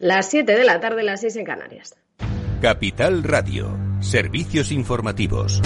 Las 7 de la tarde, las 6 en Canarias. Capital Radio, servicios informativos.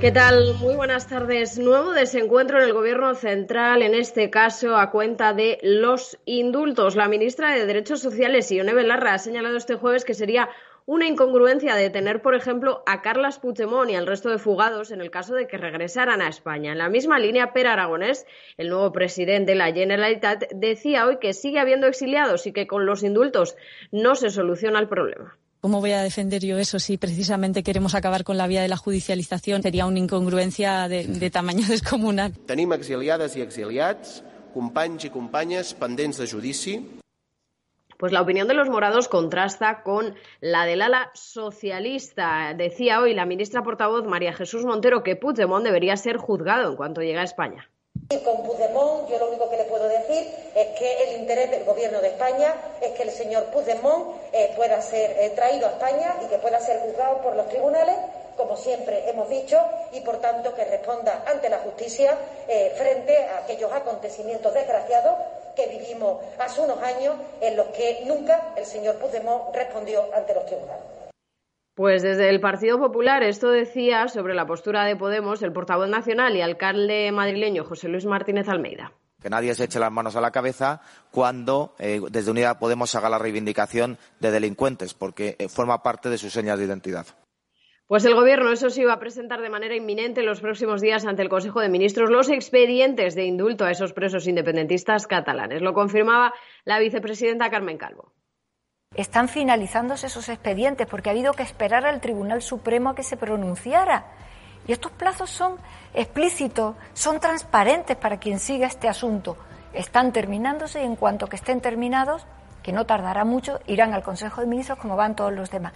¿Qué tal? Muy buenas tardes. Nuevo desencuentro en el Gobierno central, en este caso a cuenta de los indultos. La ministra de Derechos Sociales, Ione Belarra, ha señalado este jueves que sería una incongruencia de tener, por ejemplo, a Carlas Puigdemont y al resto de fugados en el caso de que regresaran a España. En la misma línea, Per Aragonés, el nuevo presidente de la Generalitat, decía hoy que sigue habiendo exiliados y que con los indultos no se soluciona el problema. ¿Cómo voy a defender yo eso si precisamente queremos acabar con la vía de la judicialización? Sería una incongruencia de, de tamaño descomunal. Tenim exiliades i exiliats, companys i companyes pendents de judici, pues la opinión de los morados contrasta con la del ala socialista. Decía hoy la ministra portavoz María Jesús Montero que Puigdemont debería ser juzgado en cuanto llegue a España. Y con Puigdemont yo lo único que le puedo decir es que el interés del gobierno de España es que el señor Puigdemont eh, pueda ser eh, traído a España y que pueda ser juzgado por los tribunales como siempre hemos dicho, y por tanto que responda ante la justicia eh, frente a aquellos acontecimientos desgraciados que vivimos hace unos años en los que nunca el señor Puigdemont respondió ante los tribunales. Pues desde el Partido Popular esto decía sobre la postura de Podemos el portavoz nacional y alcalde madrileño José Luis Martínez Almeida. Que nadie se eche las manos a la cabeza cuando eh, desde Unidad Podemos haga la reivindicación de delincuentes, porque eh, forma parte de sus señas de identidad. Pues el Gobierno, eso sí, va a presentar de manera inminente en los próximos días ante el Consejo de Ministros los expedientes de indulto a esos presos independentistas catalanes. Lo confirmaba la vicepresidenta Carmen Calvo. Están finalizándose esos expedientes porque ha habido que esperar al Tribunal Supremo a que se pronunciara. Y estos plazos son explícitos, son transparentes para quien siga este asunto. Están terminándose y en cuanto que estén terminados, que no tardará mucho, irán al Consejo de Ministros como van todos los demás.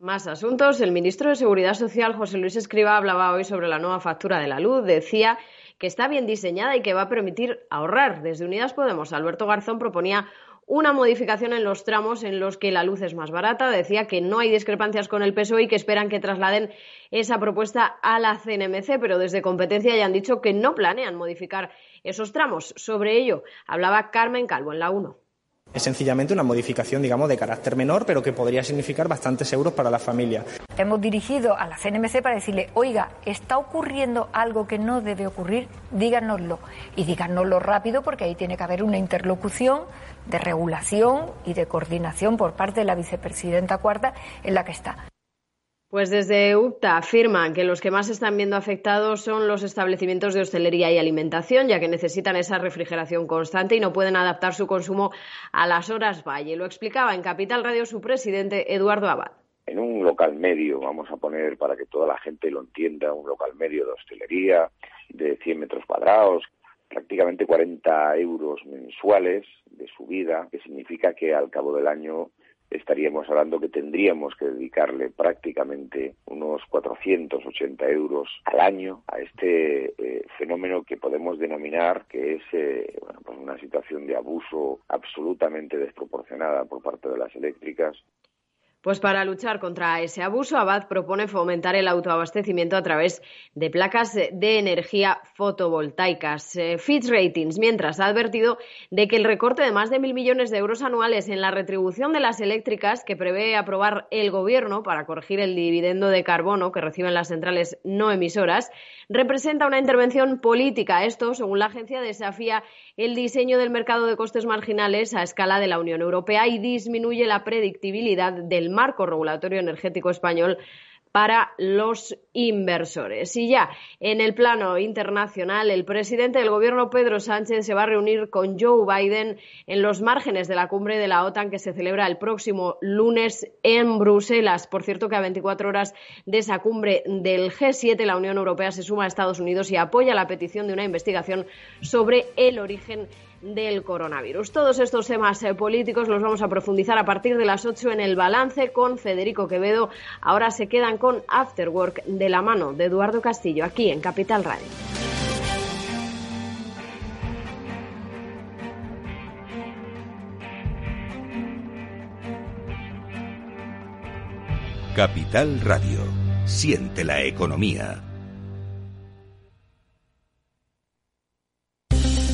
Más asuntos. El ministro de Seguridad Social, José Luis Escriba, hablaba hoy sobre la nueva factura de la luz. Decía que está bien diseñada y que va a permitir ahorrar. Desde Unidas Podemos, Alberto Garzón proponía una modificación en los tramos en los que la luz es más barata. Decía que no hay discrepancias con el PSOE y que esperan que trasladen esa propuesta a la CNMC, pero desde competencia ya han dicho que no planean modificar esos tramos. Sobre ello hablaba Carmen Calvo en la 1. Es sencillamente una modificación, digamos, de carácter menor, pero que podría significar bastantes euros para la familia. Hemos dirigido a la CNMC para decirle, oiga, está ocurriendo algo que no debe ocurrir, díganoslo. Y díganoslo rápido porque ahí tiene que haber una interlocución de regulación y de coordinación por parte de la vicepresidenta cuarta en la que está. Pues desde UPTA afirman que los que más están viendo afectados son los establecimientos de hostelería y alimentación, ya que necesitan esa refrigeración constante y no pueden adaptar su consumo a las horas valle. Lo explicaba en Capital Radio su presidente Eduardo Abad. En un local medio, vamos a poner para que toda la gente lo entienda, un local medio de hostelería de 100 metros cuadrados, prácticamente 40 euros mensuales de subida, que significa que al cabo del año estaríamos hablando que tendríamos que dedicarle prácticamente unos 480 euros al año a este eh, fenómeno que podemos denominar que es eh, bueno, pues una situación de abuso absolutamente desproporcionada por parte de las eléctricas pues para luchar contra ese abuso, Abad propone fomentar el autoabastecimiento a través de placas de energía fotovoltaicas. Eh, Fitch Ratings, mientras, ha advertido de que el recorte de más de mil millones de euros anuales en la retribución de las eléctricas que prevé aprobar el Gobierno para corregir el dividendo de carbono que reciben las centrales no emisoras representa una intervención política. Esto, según la agencia, desafía el diseño del mercado de costes marginales a escala de la Unión Europea y disminuye la predictibilidad del marco regulatorio energético español para los inversores. Y ya en el plano internacional, el presidente del gobierno Pedro Sánchez se va a reunir con Joe Biden en los márgenes de la cumbre de la OTAN que se celebra el próximo lunes en Bruselas. Por cierto, que a 24 horas de esa cumbre del G7, la Unión Europea se suma a Estados Unidos y apoya la petición de una investigación sobre el origen del coronavirus. Todos estos temas eh, políticos los vamos a profundizar a partir de las 8 en el balance con Federico Quevedo. Ahora se quedan con Afterwork de la mano de Eduardo Castillo aquí en Capital Radio. Capital Radio. Siente la economía.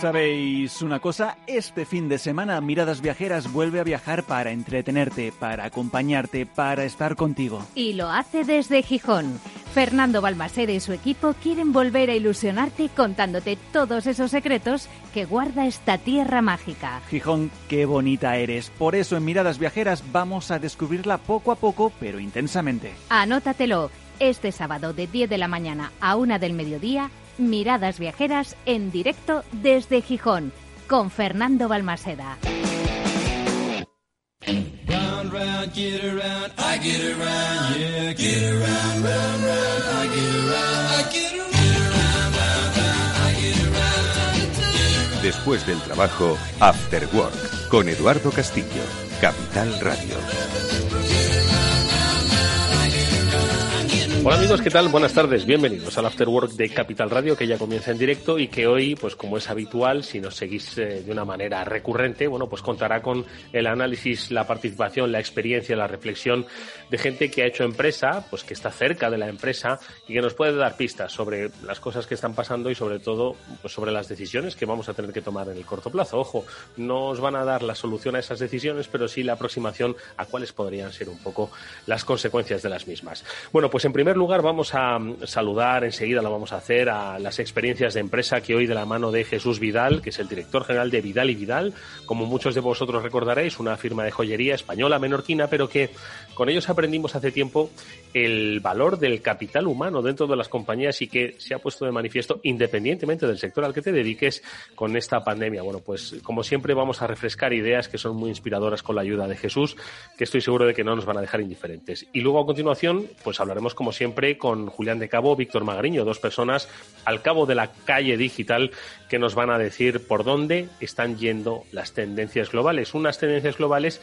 ¿Sabéis una cosa? Este fin de semana Miradas Viajeras vuelve a viajar para entretenerte, para acompañarte, para estar contigo. Y lo hace desde Gijón. Fernando Balmaceda y su equipo quieren volver a ilusionarte contándote todos esos secretos que guarda esta tierra mágica. Gijón, qué bonita eres. Por eso en Miradas Viajeras vamos a descubrirla poco a poco, pero intensamente. Anótatelo. Este sábado de 10 de la mañana a 1 del mediodía Miradas Viajeras en directo desde Gijón con Fernando Balmaseda. Después del trabajo, After Work, con Eduardo Castillo, Capital Radio. Hola amigos, ¿qué tal? Buenas tardes, bienvenidos al After Work de Capital Radio que ya comienza en directo y que hoy, pues como es habitual, si nos seguís eh, de una manera recurrente, bueno, pues contará con el análisis, la participación, la experiencia, la reflexión de gente que ha hecho empresa, pues que está cerca de la empresa y que nos puede dar pistas sobre las cosas que están pasando y sobre todo pues sobre las decisiones que vamos a tener que tomar en el corto plazo. Ojo, no os van a dar la solución a esas decisiones, pero sí la aproximación a cuáles podrían ser un poco las consecuencias de las mismas. Bueno, pues en primer lugar vamos a mm, saludar, enseguida lo vamos a hacer, a las experiencias de empresa que hoy de la mano de Jesús Vidal, que es el director general de Vidal y Vidal, como muchos de vosotros recordaréis, una firma de joyería española menorquina, pero que con ellos aprendimos hace tiempo el valor del capital humano dentro de las compañías y que se ha puesto de manifiesto independientemente del sector al que te dediques con esta pandemia. Bueno, pues como siempre vamos a refrescar ideas que son muy inspiradoras con la ayuda de Jesús, que estoy seguro de que no nos van a dejar indiferentes. Y luego a continuación, pues hablaremos como siempre siempre con Julián de Cabo, Víctor Magariño, dos personas al cabo de la calle digital que nos van a decir por dónde están yendo las tendencias globales. Unas tendencias globales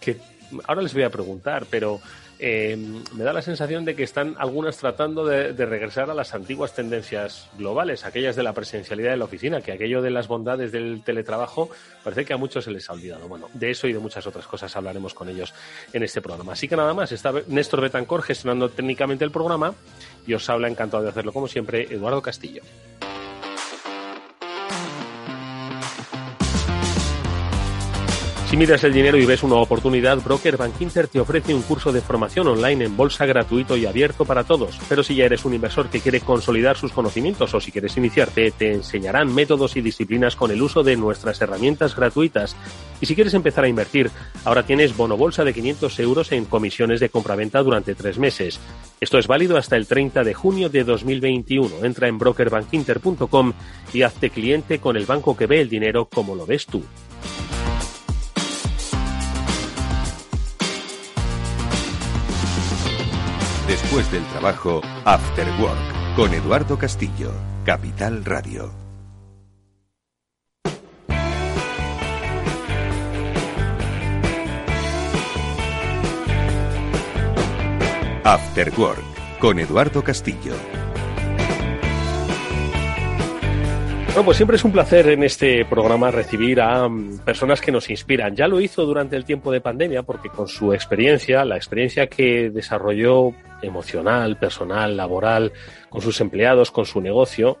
que ahora les voy a preguntar, pero eh, me da la sensación de que están algunas tratando de, regresar a las antiguas tendencias globales, aquellas de la presencialidad de la oficina, que aquello de las bondades del teletrabajo parece que a muchos se les ha olvidado. Bueno, de eso y de muchas otras cosas hablaremos con ellos en este programa. Así que nada más, está Néstor Betancor gestionando técnicamente el programa y os habla encantado de hacerlo como siempre Eduardo Castillo. Si miras el dinero y ves una oportunidad, Broker te ofrece un curso de formación online en bolsa gratuito y abierto para todos. Pero si ya eres un inversor que quiere consolidar sus conocimientos o si quieres iniciarte, te enseñarán métodos y disciplinas con el uso de nuestras herramientas gratuitas. Y si quieres empezar a invertir, ahora tienes bono bolsa de 500 euros en comisiones de compraventa durante tres meses. Esto es válido hasta el 30 de junio de 2021. Entra en brokerbankinter.com y hazte cliente con el banco que ve el dinero como lo ves tú. Después del trabajo, After Work, con Eduardo Castillo, Capital Radio. After Work, con Eduardo Castillo. Bueno, pues siempre es un placer en este programa recibir a personas que nos inspiran. Ya lo hizo durante el tiempo de pandemia porque con su experiencia, la experiencia que desarrolló emocional, personal, laboral, con sus empleados, con su negocio,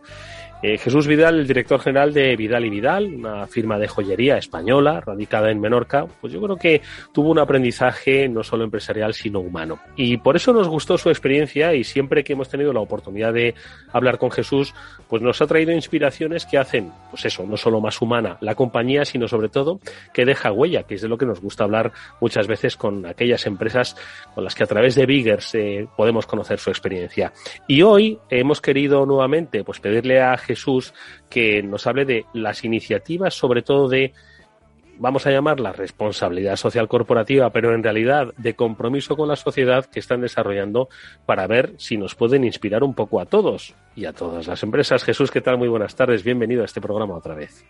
eh, Jesús Vidal, el director general de Vidal y Vidal, una firma de joyería española radicada en Menorca, pues yo creo que tuvo un aprendizaje no solo empresarial, sino humano. Y por eso nos gustó su experiencia y siempre que hemos tenido la oportunidad de hablar con Jesús, pues nos ha traído inspiraciones que hacen, pues eso, no solo más humana la compañía, sino sobre todo que deja huella, que es de lo que nos gusta hablar muchas veces con aquellas empresas con las que a través de Biggers eh, podemos conocer su experiencia. Y hoy hemos querido nuevamente pues pedirle a Jesús que nos hable de las iniciativas, sobre todo de, vamos a llamarla responsabilidad social corporativa, pero en realidad de compromiso con la sociedad que están desarrollando para ver si nos pueden inspirar un poco a todos y a todas las empresas. Jesús, ¿qué tal? Muy buenas tardes. Bienvenido a este programa otra vez.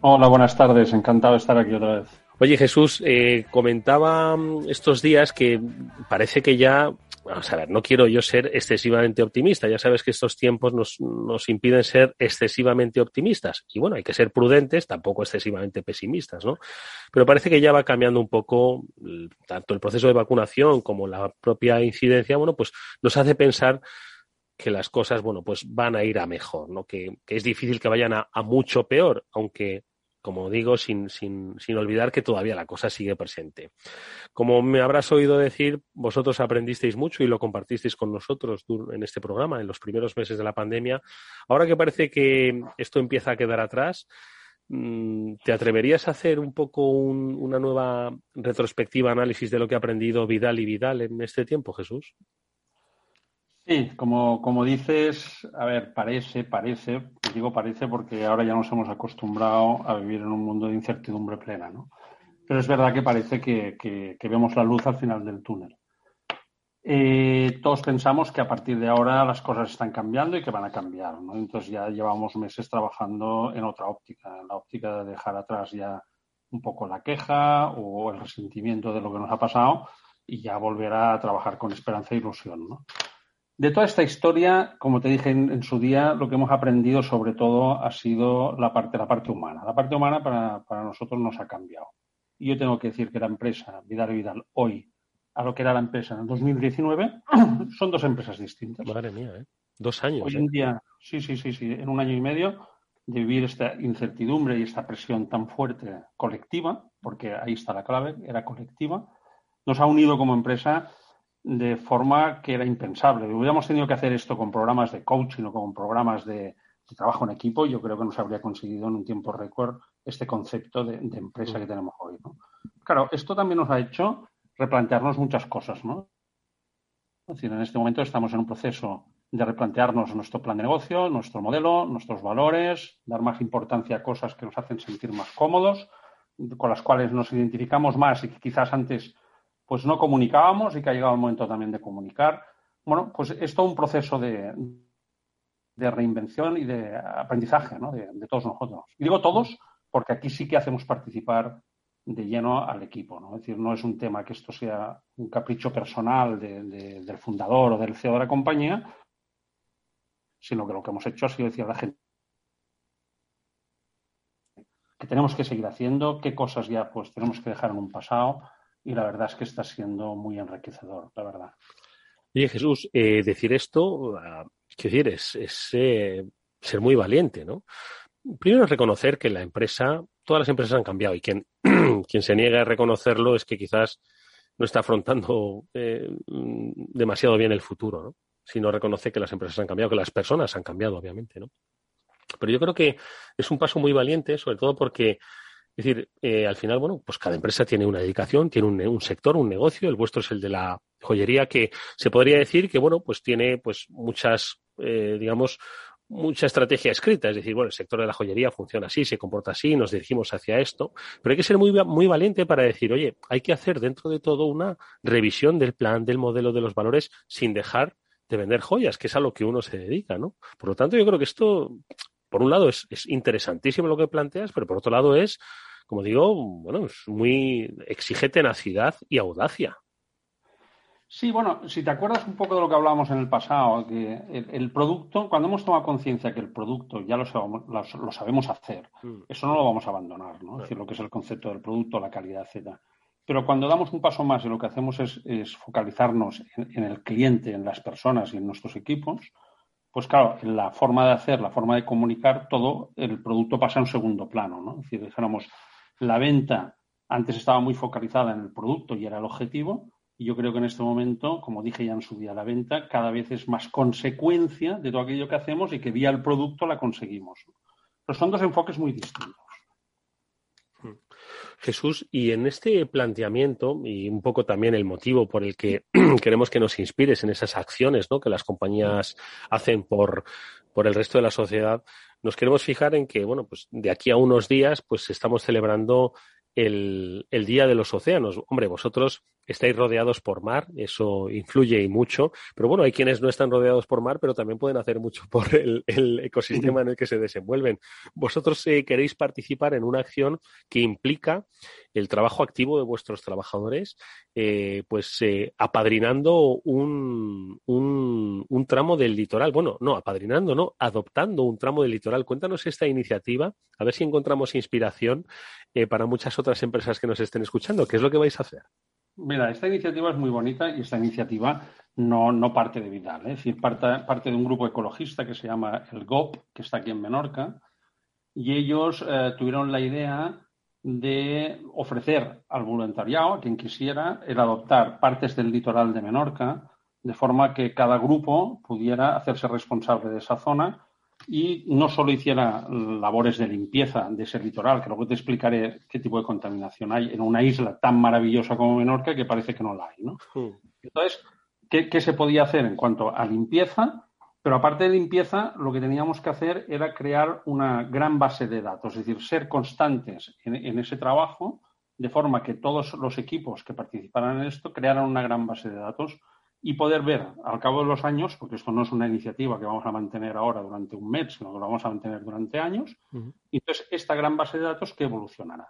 Hola, buenas tardes. Encantado de estar aquí otra vez. Oye Jesús, eh, comentaba mm, estos días que parece que ya, vamos a ver, no quiero yo ser excesivamente optimista, ya sabes que estos tiempos nos, nos impiden ser excesivamente optimistas y bueno, hay que ser prudentes, tampoco excesivamente pesimistas, ¿no? Pero parece que ya va cambiando un poco tanto el proceso de vacunación como la propia incidencia, bueno, pues nos hace pensar que las cosas, bueno, pues van a ir a mejor, ¿no? Que, es difícil que vayan a mucho peor, aunque como digo, sin, sin, sin, olvidar que todavía la cosa sigue presente. Como me habrás oído decir, vosotros aprendisteis mucho y lo compartisteis con nosotros en este programa en los primeros meses de la pandemia. Ahora que parece que esto empieza a quedar atrás, mm, ¿te atreverías a hacer un poco un, una nueva retrospectiva, análisis de lo que ha aprendido Vidal y Vidal en este tiempo, Jesús? Sí, como, como dices, a ver, parece, parece, digo parece porque ahora ya nos hemos acostumbrado a vivir en un mundo de incertidumbre plena, ¿no? Pero es verdad que parece que, que, que vemos la luz al final del túnel. Eh, todos pensamos que a partir de ahora las cosas están cambiando y que van a cambiar, ¿no? Entonces ya llevamos meses trabajando en otra óptica, en la óptica de dejar atrás ya un poco la queja o el resentimiento de lo que nos ha pasado y ya volver a trabajar con esperanza e ilusión, ¿no? De toda esta historia, como te dije en, en, su día, lo que hemos aprendido sobre todo ha sido la parte, la parte humana. La parte humana para, para nosotros nos ha cambiado. Y yo tengo que decir que la empresa Vidal y Vidal hoy a lo que era la empresa en el 2019 son dos empresas distintas. Madre mía, ¿eh? Dos años. Hoy en día, sí, sí, sí, sí, en un año y medio de vivir esta incertidumbre y esta presión tan fuerte colectiva, porque ahí está la clave, era colectiva, nos ha unido como empresa de forma que era impensable. Hubiéramos tenido que hacer esto con programas de coaching o con programas de, trabajo en equipo, yo creo que nos habría conseguido en un tiempo récord este concepto de, de empresa que tenemos hoy. ¿no? Claro, esto también nos ha hecho replantearnos muchas cosas. ¿no? Es decir, en este momento estamos en un proceso de replantearnos nuestro plan de negocio, nuestro modelo, nuestros valores, dar más importancia a cosas que nos hacen sentir más cómodos, con las cuales nos identificamos más y que quizás antes pues no comunicábamos y que ha llegado el momento también de comunicar. Bueno, pues es todo un proceso de, de reinvención y de aprendizaje ¿no? de, todos nosotros. Y digo todos porque aquí sí que hacemos participar de lleno al equipo. ¿no? Es decir, no es un tema que esto sea un capricho personal de, de, del fundador o del CEO de la compañía, sino que lo que hemos hecho ha sido decir a la gente que tenemos que seguir haciendo, qué cosas ya pues tenemos que dejar en un pasado y la verdad es que está siendo muy enriquecedor, la verdad. Oye, Jesús, eh, decir esto, uh, ¿qué decir? Es, es eh, ser muy valiente, ¿no? Primero es reconocer que la empresa, todas las empresas han cambiado y quien, quien se niega a reconocerlo es que quizás no está afrontando eh, demasiado bien el futuro, ¿no? Si no reconoce que las empresas han cambiado, que las personas han cambiado, obviamente, ¿no? Pero yo creo que es un paso muy valiente, sobre todo porque es decir, eh, al final, bueno, pues cada empresa tiene una dedicación, tiene un, sector, un negocio. El vuestro es el de la joyería, que se podría decir que, bueno, pues tiene pues muchas, eh, digamos, mucha estrategia escrita. Es decir, bueno, el sector de la joyería funciona así, se comporta así, nos dirigimos hacia esto. Pero hay que ser muy, muy valiente para decir, oye, hay que hacer dentro de todo una revisión del plan, del modelo, de los valores, sin dejar de vender joyas, que es a lo que uno se dedica, ¿no? Por lo tanto, yo creo que esto por un lado es, es, interesantísimo lo que planteas, pero por otro lado es, como digo, bueno, es muy exige tenacidad y audacia. Sí, bueno, si te acuerdas un poco de lo que hablábamos en el pasado, que el, el producto, cuando hemos tomado conciencia que el producto ya lo sabemos, lo, lo sabemos hacer, mm. eso no lo vamos a abandonar, ¿no? Es decir, lo que es el concepto del producto, la calidad, etcétera. Pero cuando damos un paso más y lo que hacemos es, es focalizarnos en, en, el cliente, en las personas y en nuestros equipos, pues claro, la forma de hacer, la forma de comunicar, todo el producto pasa a un segundo plano, ¿no? Es decir, dijéramos, la venta antes estaba muy focalizada en el producto y era el objetivo, y yo creo que en este momento, como dije ya en su día, la venta cada vez es más consecuencia de todo aquello que hacemos y que vía el producto la conseguimos. Pero son dos enfoques muy distintos. Jesús, y en este planteamiento, y un poco también el motivo por el que queremos que nos inspires en esas acciones ¿no? que las compañías hacen por, por el resto de la sociedad, nos queremos fijar en que, bueno, pues de aquí a unos días, pues estamos celebrando el, el, Día de los Océanos. Hombre, vosotros estáis rodeados por mar, eso influye y mucho, pero bueno, hay quienes no están rodeados por mar, pero también pueden hacer mucho por el, ecosistema en el que se desenvuelven. Vosotros eh, queréis participar en una acción que implica el trabajo activo de vuestros trabajadores, eh, pues eh, apadrinando un, un, un, tramo del litoral. Bueno, no, apadrinando, no, adoptando un tramo del litoral. Cuéntanos esta iniciativa, a ver si encontramos inspiración para muchas otras empresas que nos estén escuchando. ¿Qué es lo que vais a hacer? Mira, esta iniciativa es muy bonita y esta iniciativa no, no parte de Vidal, ¿eh? es decir, parte, parte, de un grupo ecologista que se llama el GOP, que está aquí en Menorca, y ellos eh, tuvieron la idea de ofrecer al voluntariado, a quien quisiera, el adoptar partes del litoral de Menorca, de forma que cada grupo pudiera hacerse responsable de esa zona y no solo hiciera labores de limpieza de ese litoral, que luego te explicaré qué tipo de contaminación hay en una isla tan maravillosa como Menorca que parece que no la hay. ¿no? Hmm. Entonces, ¿qué, se podía hacer en cuanto a limpieza? Pero aparte de limpieza, lo que teníamos que hacer era crear una gran base de datos, es decir, ser constantes en ese trabajo, de forma que todos los equipos que participaran en esto crearan una gran base de datos y poder ver al cabo de los años, porque esto no es una iniciativa que vamos a mantener ahora durante un mes, sino que lo vamos a mantener durante años, y entonces esta gran base de datos que evolucionará.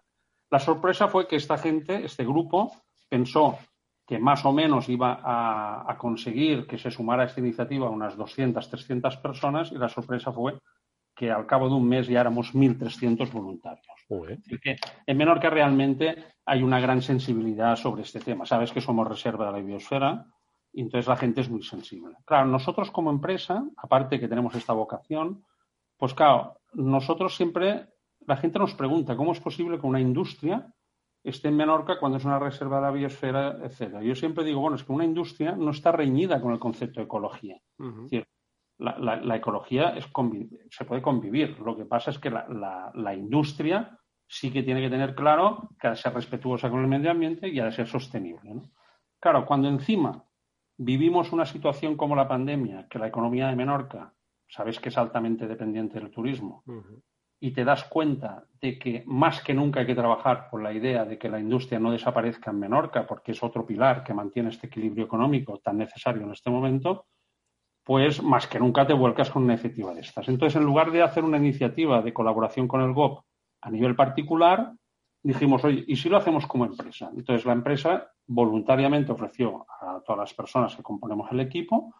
La sorpresa fue que esta gente, este grupo, pensó que más o menos iba a, conseguir que se sumara a esta iniciativa unas 200, 300 personas y la sorpresa fue que al cabo de un mes ya éramos 1.300 voluntarios. que en Menorca realmente hay una gran sensibilidad sobre este tema. Sabes que somos reserva de la biosfera, y entonces la gente es muy sensible. Claro, nosotros como empresa, aparte que tenemos esta vocación, pues claro, nosotros siempre, la gente nos pregunta cómo es posible que una industria esté en Menorca cuando es una reserva de la biosfera, etcétera. Yo siempre digo, bueno, es que una industria no está reñida con el concepto de ecología. Es decir, la, ecología es se puede convivir. Lo que pasa es que la, industria sí que tiene que tener claro que ha de ser respetuosa con el medio ambiente y ha de ser sostenible. Claro, cuando encima vivimos una situación como la pandemia, que la economía de Menorca, sabes que es altamente dependiente del turismo, y te das cuenta de que más que nunca hay que trabajar con la idea de que la industria no desaparezca en Menorca, porque es otro pilar que mantiene este equilibrio económico tan necesario en este momento, pues más que nunca te vuelcas con una iniciativa de estas. Entonces, en lugar de hacer una iniciativa de colaboración con el GOP a nivel particular, dijimos, oye, ¿y si lo hacemos como empresa? Entonces, la empresa voluntariamente ofreció a todas las personas que componemos el equipo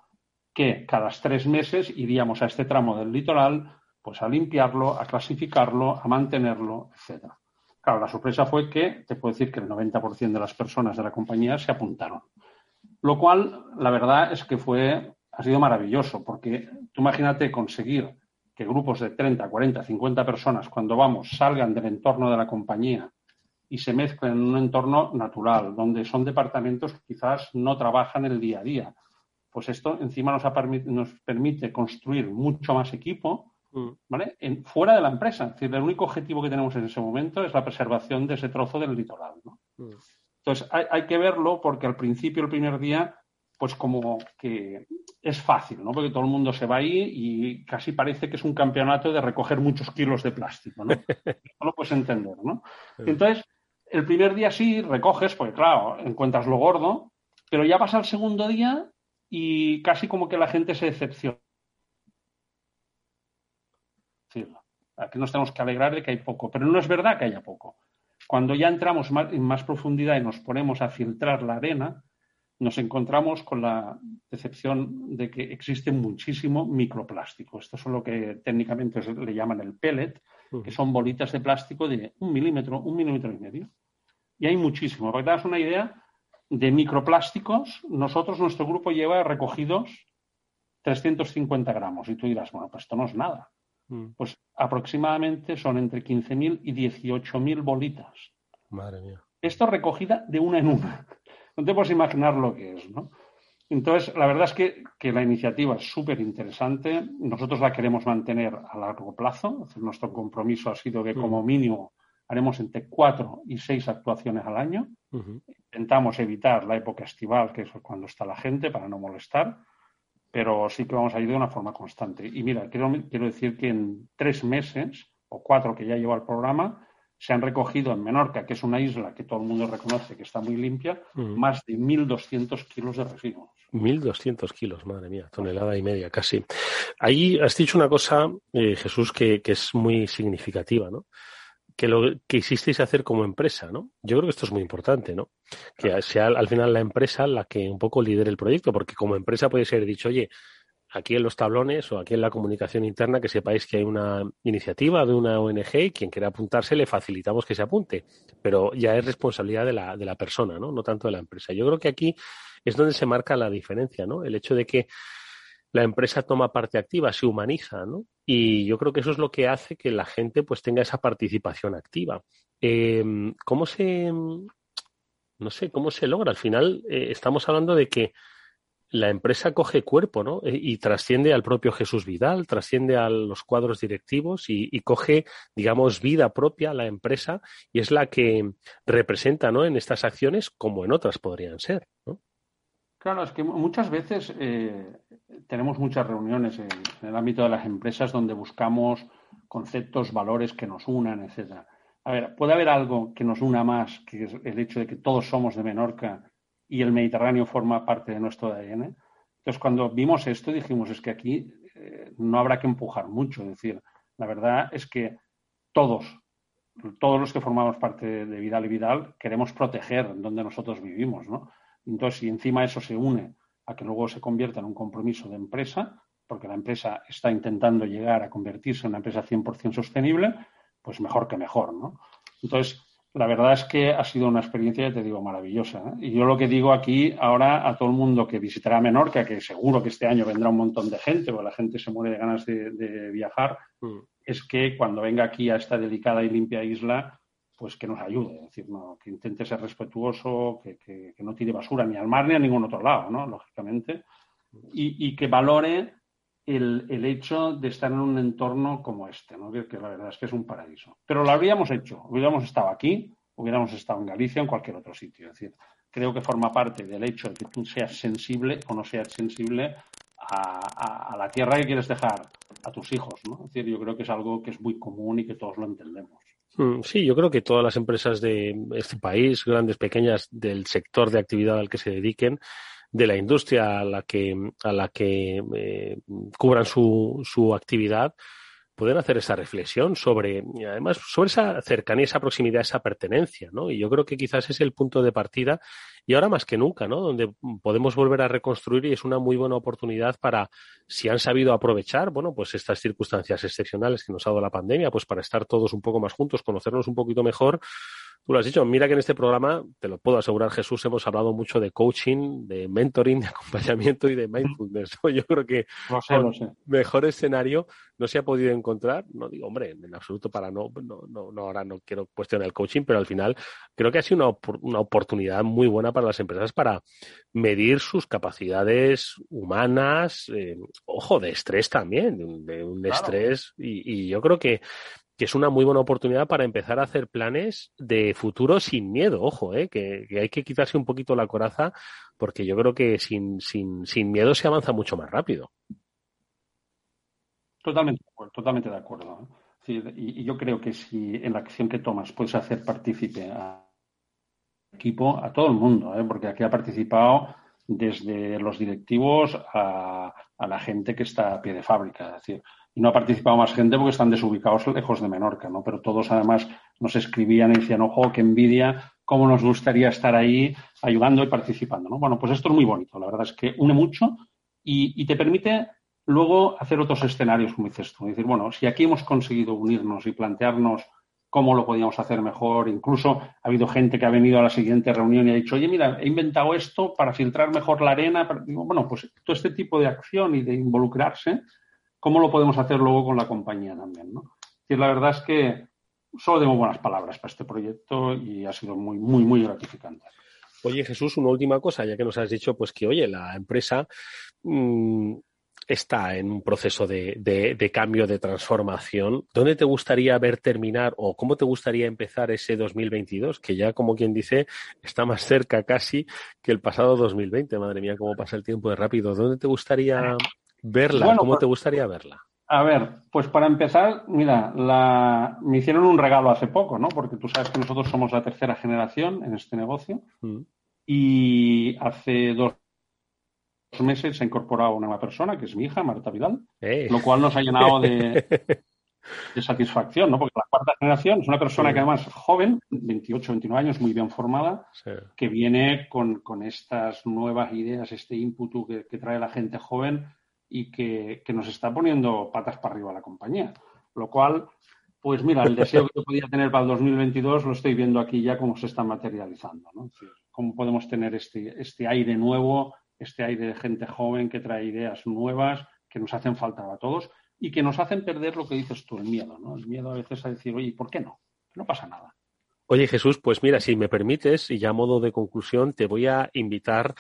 que cada tres meses iríamos a este tramo del litoral pues a limpiarlo, a clasificarlo, a mantenerlo, etcétera. Claro, la sorpresa fue que te puedo decir que el 90% de las personas de la compañía se apuntaron. Lo cual, la verdad es que fue, ha sido maravilloso, porque tú imagínate conseguir que grupos de 30, 40, 50 personas, cuando vamos, salgan del entorno de la compañía y se mezclan en un entorno natural, donde son departamentos que quizás no trabajan el día a día. Pues esto encima nos, nos permite construir mucho más equipo mm. ¿vale? En, fuera de la empresa. Es decir, el único objetivo que tenemos en ese momento es la preservación de ese trozo del litoral. Mm. Entonces, hay, hay, que verlo porque al principio, el primer día, pues como que es fácil, ¿no? Porque todo el mundo se va ahí y casi parece que es un campeonato de recoger muchos kilos de plástico, ¿no? no lo puedes entender, ¿no? Entonces, el primer día sí recoges, porque claro, encuentras lo gordo, pero ya pasa el segundo día y casi como que la gente se decepciona. Aquí nos tenemos que alegrar de que hay poco, pero no es verdad que haya poco. Cuando ya entramos en más profundidad y nos ponemos a filtrar la arena, nos encontramos con la decepción de que existe muchísimo microplástico. Esto es lo que técnicamente le llaman el pellet, que son bolitas de plástico de un milímetro, un milímetro y medio y hay muchísimo. Para que te das una idea, de microplásticos, nosotros, nuestro grupo lleva recogidos 350 gramos. Y tú dirás, bueno, pues esto no es nada. Mm. Pues aproximadamente son entre 15.000 y 18.000 bolitas. Madre mía. Esto recogida de una en una. No te puedes imaginar lo que es, ¿no? Entonces, la verdad es que, que la iniciativa es súper interesante. Nosotros la queremos mantener a largo plazo. nuestro compromiso ha sido que, mm. como mínimo, haremos entre cuatro y seis actuaciones al año. Intentamos evitar la época estival, que es cuando está la gente, para no molestar, pero sí que vamos a ir de una forma constante. Y mira, quiero, quiero decir que en tres meses, o cuatro que ya lleva el programa, se han recogido en Menorca, que es una isla que todo el mundo reconoce que está muy limpia, más de 1.200 kilos de residuos. 1.200 kilos, madre mía, tonelada y media casi. Ahí has dicho una cosa, eh, Jesús, que, es muy significativa, ¿no? Que lo que hicisteis hacer como empresa, ¿no? Yo creo que esto es muy importante, ¿no? Que sea al final la empresa la que un poco lidere el proyecto, porque como empresa puede ser dicho, oye, aquí en los tablones o aquí en la comunicación interna que sepáis que hay una iniciativa de una ONG y quien quiera apuntarse le facilitamos que se apunte, pero ya es responsabilidad de la, de la persona, ¿no? No tanto de la empresa. Yo creo que aquí es donde se marca la diferencia, ¿no? El hecho de que la empresa toma parte activa, se humaniza, ¿no? Y yo creo que eso es lo que hace que la gente pues tenga esa participación activa. Em, ¿Cómo se, no sé, cómo se logra? Al final eh, estamos hablando de que la empresa coge cuerpo, ¿no? E, y trasciende al propio Jesús Vidal, trasciende a los cuadros directivos y, coge, digamos, vida propia a la empresa y es la que representa, ¿no? En estas acciones como en otras podrían ser, ¿no? Claro, es que muchas veces eh, tenemos muchas reuniones en, el ámbito de las empresas donde buscamos conceptos, valores que nos unan, etcétera. A ver, puede haber algo que nos una más, que el hecho de que todos somos de Menorca y el Mediterráneo forma parte de nuestro ADN. Entonces, cuando vimos esto, dijimos, es que aquí eh, no habrá que empujar mucho. Es decir, la verdad es que todos, todos los que formamos parte de Vidal y Vidal, queremos proteger donde nosotros vivimos, ¿no? Entonces, si encima eso se une a que luego se convierta en un compromiso de empresa, porque la empresa está intentando llegar a convertirse en una empresa 100% sostenible, pues mejor que mejor, ¿no? Entonces, la verdad es que ha sido una experiencia, ya te digo, maravillosa. ¿eh? Y yo lo que digo aquí ahora a todo el mundo que visitará Menorca, que seguro que este año vendrá un montón de gente, porque la gente se muere de ganas de, viajar, mm. es que cuando venga aquí a esta delicada y limpia isla, pues que nos ayude, decir, no, que intente ser respetuoso, que, no tire basura ni al mar ni a ningún otro lado, ¿no? Lógicamente, y, y que valore el, el, hecho de estar en un entorno como este, ¿no? que, la verdad es que es un paraíso. Pero lo habríamos hecho, hubiéramos estado aquí, hubiéramos estado en Galicia en cualquier otro sitio. Decir, creo que forma parte del hecho de que tú seas sensible o no seas sensible a, a, la tierra que quieres dejar a tus hijos. ¿no? Decir, yo creo que es algo que es muy común y que todos lo entendemos. Mm, sí, yo creo que todas las empresas de este país, grandes, pequeñas, del sector de actividad al que se dediquen, de la industria a la que, a la que eh, cubran su, su actividad, pueden hacer esa reflexión sobre, además, sobre esa cercanía, esa proximidad, esa pertenencia, ¿no? Y yo creo que quizás es el punto de partida y ahora más que nunca, ¿no? Donde podemos volver a reconstruir y es una muy buena oportunidad para, si han sabido aprovechar, bueno, pues estas circunstancias excepcionales que nos ha dado la pandemia, pues para estar todos un poco más juntos, conocernos un poquito mejor, Tú lo has dicho, mira que en este programa, te lo puedo asegurar, Jesús, hemos hablado mucho de coaching, de mentoring, de acompañamiento y de mindfulness. Yo creo que mejor escenario no se ha podido encontrar. No digo, hombre, en absoluto para no, no, no, ahora no quiero cuestionar el coaching, pero al final creo que ha sido una, una oportunidad muy buena para las empresas para medir sus capacidades humanas, eh, ojo, de estrés también, de un, estrés. y yo creo que que es una muy buena oportunidad para empezar a hacer planes de futuro sin miedo, ojo, ¿eh? que, hay que quitarse un poquito la coraza, porque yo creo que sin, sin, sin miedo se avanza mucho más rápido. Totalmente, totalmente de acuerdo. y, y, yo creo que si en la acción que tomas puedes hacer partícipe a equipo, a todo el mundo, ¿eh? porque aquí ha participado desde los directivos a, a la gente que está a pie de fábrica. Es decir, y no ha participado más gente porque están desubicados lejos de Menorca, ¿no? Pero todos además nos escribían y decían, ojo, qué envidia, cómo nos gustaría estar ahí ayudando y participando, ¿no? Bueno, pues esto es muy bonito, la verdad es que une mucho y, te permite luego hacer otros escenarios, como dices tú, decir, bueno, si aquí hemos conseguido unirnos y plantearnos cómo lo podíamos hacer mejor, incluso ha habido gente que ha venido a la siguiente reunión y ha dicho, oye, mira, he inventado esto para filtrar mejor la arena, bueno, pues todo este tipo de acción y de involucrarse cómo lo podemos hacer luego con la compañía también, ¿no? Y la verdad es que solo tengo buenas palabras para este proyecto y ha sido muy, muy, muy gratificante. Oye, Jesús, una última cosa, ya que nos has dicho, pues que, oye, la empresa mm, está en un proceso de, de, cambio, de transformación. ¿Dónde te gustaría ver terminar o cómo te gustaría empezar ese 2022? Que ya, como quien dice, está más cerca casi que el pasado 2020. Madre mía, cómo pasa el tiempo de rápido. ¿Dónde te gustaría verla? ¿Cómo te pues, gustaría verla? A ver, pues para empezar, mira, la... me hicieron un regalo hace poco, ¿no? Porque tú sabes que nosotros somos la tercera generación en este negocio mm. y hace dos meses se ha incorporado una nueva persona, que es mi hija, Marta Vidal, eh. lo cual nos ha llenado de, de, satisfacción, ¿no? Porque la cuarta generación es una persona que además joven, 28, 29 años, muy bien formada, que viene con, estas nuevas ideas, este que, que trae la gente joven y que, nos está poniendo patas para arriba la compañía. Lo cual, pues mira, el deseo que yo podía tener para el 2022 lo estoy viendo aquí ya cómo se está materializando. ¿no? cómo podemos tener este, este aire nuevo, este aire de gente joven que trae ideas nuevas que nos hacen falta a todos y que nos hacen perder lo que dices tú, el miedo, ¿no? El miedo a veces a decir, oye, ¿por qué no? No pasa nada. Oye, Jesús, pues mira, si me permites, y ya a modo de conclusión, te voy a invitar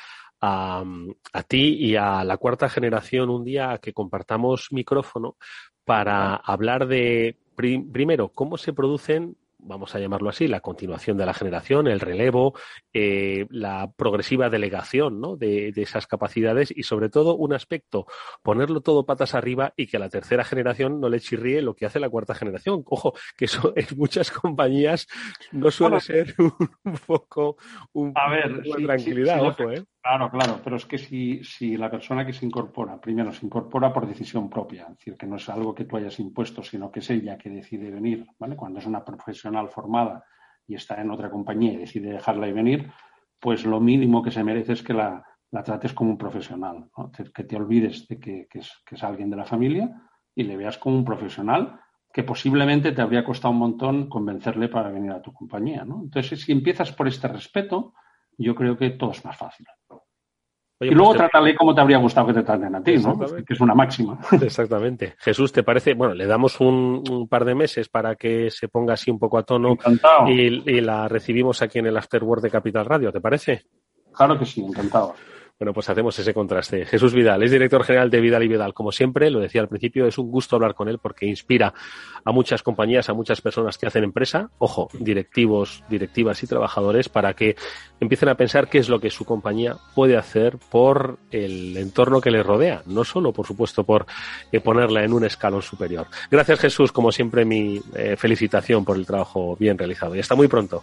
a, ti y a la cuarta generación un día a que compartamos micrófono para hablar de, primero, cómo se producen vamos a llamarlo así, la continuación de la generación, el relevo, eh, la progresiva delegación ¿no? de, esas capacidades y sobre todo un aspecto, ponerlo todo patas arriba y que a la tercera generación no le chirríe lo que hace la cuarta generación. Ojo, que eso en muchas compañías no suele ser un, poco un, a ver, tranquilidad, ojo, ¿eh? Claro, claro, pero es que si, si la persona que se incorpora, primero se incorpora por decisión propia, es decir, que no es algo que tú hayas impuesto, sino que es ella que decide venir, ¿vale? Cuando es una profesional formada y está en otra compañía y decide dejarla y venir, pues lo mínimo que se merece es que la, trates como un profesional, que te olvides de que, es, que es alguien de la familia y le veas como un profesional que posiblemente te habría costado un montón convencerle para venir a tu compañía, ¿no? Entonces, si empiezas por este respeto, yo creo que todo es más fácil. y luego pues trátale como te habría gustado que te traten a ti, ¿no? Que es una máxima. Exactamente. Jesús, ¿te parece? Bueno, le damos un, par de meses para que se ponga así un poco a tono y, y, la recibimos aquí en el Afterword de Capital Radio, ¿te parece? Claro que sí, encantado. Bueno, pues hacemos ese contraste. Jesús Vidal es director general de Vidal y Vidal. Como siempre, lo decía al principio, es un gusto hablar con él porque inspira a muchas compañías, a muchas personas que hacen empresa, ojo, directivos, directivas y trabajadores, para que empiecen a pensar qué es lo que su compañía puede hacer por el entorno que les rodea, no solo, por supuesto, por eh, ponerla en un escalón superior. Gracias, Jesús. Como siempre, mi eh, felicitación por el trabajo bien realizado. Y hasta muy pronto.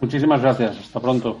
Muchísimas gracias. Hasta pronto.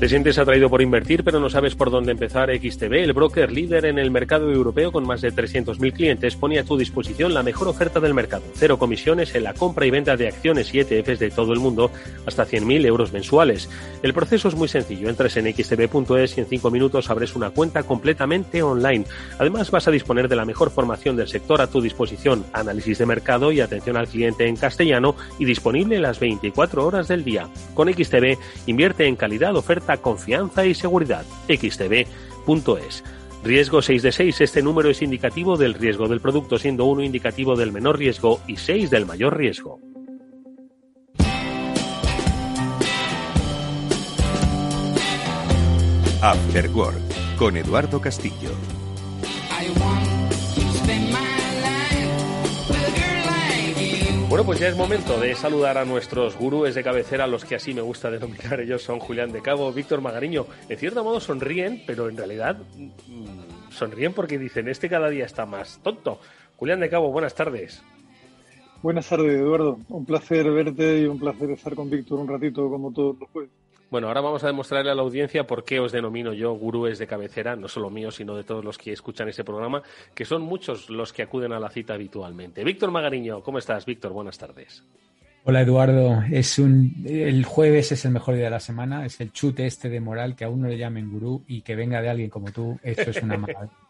Te sientes atraído por invertir, pero no sabes por dónde empezar. XTB, el broker líder en el mercado europeo con más de 300.000 clientes, pone a tu disposición la mejor oferta del mercado. Cero comisiones en la compra y venta de acciones y ETFs de todo el mundo, hasta 100.000 euros mensuales. El proceso es muy sencillo. Entras en xtb.es y en 5 minutos abres una cuenta completamente online. Además, vas a disponer de la mejor formación del sector a tu disposición, análisis de mercado y atención al cliente en castellano y disponible las 24 horas del día. Con XTB, invierte en calidad, oferta confianza y seguridad. xtb.es. Riesgo 6 de 6. Este número es indicativo del riesgo del producto, siendo 1 indicativo del menor riesgo y 6 del mayor riesgo. After Work con Eduardo Castillo. Bueno, pues ya es momento de saludar a nuestros gurúes de cabecera, los que así me gusta denominar. Ellos son Julián de Cabo, Víctor Magariño. En cierto modo sonríen, pero en realidad mm, sonríen porque dicen, este cada día está más tonto. Julián de Cabo, buenas tardes. Buenas tardes, Eduardo. Un placer verte y un placer estar con Víctor un ratito como todos los jueves. Bueno, ahora vamos a demostrarle a la audiencia por qué os denomino yo gurúes de cabecera, no solo mío, sino de todos los que escuchan ese programa, que son muchos los que acuden a la cita habitualmente. Víctor Magariño, ¿cómo estás? Víctor, buenas tardes. Hola Eduardo, es un el jueves es el mejor día de la semana, es el chute este de moral que aún no le llamen gurú y que venga de alguien como tú, eso es una maravilla.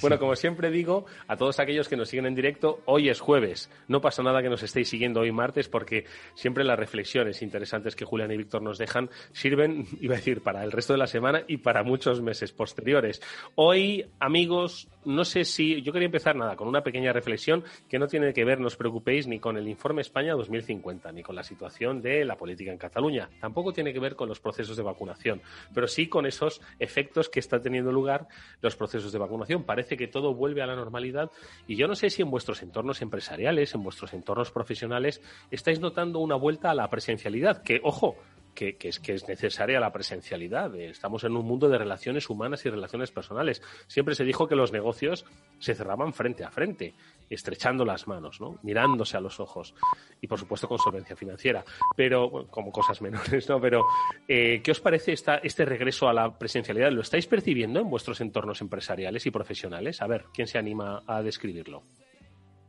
Bueno, como siempre digo, a todos aquellos que nos siguen en directo, hoy es jueves. No pasa nada que nos estéis siguiendo hoy martes porque siempre las reflexiones interesantes que Julián y Víctor nos dejan sirven, iba a decir, para el resto de la semana y para muchos meses posteriores. Hoy, amigos, no sé si yo quería empezar nada con una pequeña reflexión que no tiene que ver, no os preocupéis, ni con el informe España 2050, ni con la situación de la política en Cataluña. Tampoco tiene que ver con los procesos de vacunación, pero sí con esos efectos que están teniendo lugar los procesos de vacunación parece que todo vuelve a la normalidad. Y yo no sé si en vuestros entornos empresariales, en vuestros entornos profesionales, estáis notando una vuelta a la presencialidad, que, ojo, que, es, que es necesaria la presencialidad. Estamos en un mundo de relaciones humanas y relaciones personales. Siempre se dijo que los negocios se cerraban frente a frente, estrechando las manos, ¿no? mirándose a los ojos y, por supuesto, con solvencia financiera. Pero, como cosas menores, ¿no? Pero, eh, ¿qué os parece esta, este regreso a la presencialidad? ¿Lo estáis percibiendo en vuestros entornos empresariales y profesionales? A ver, ¿quién se anima a describirlo?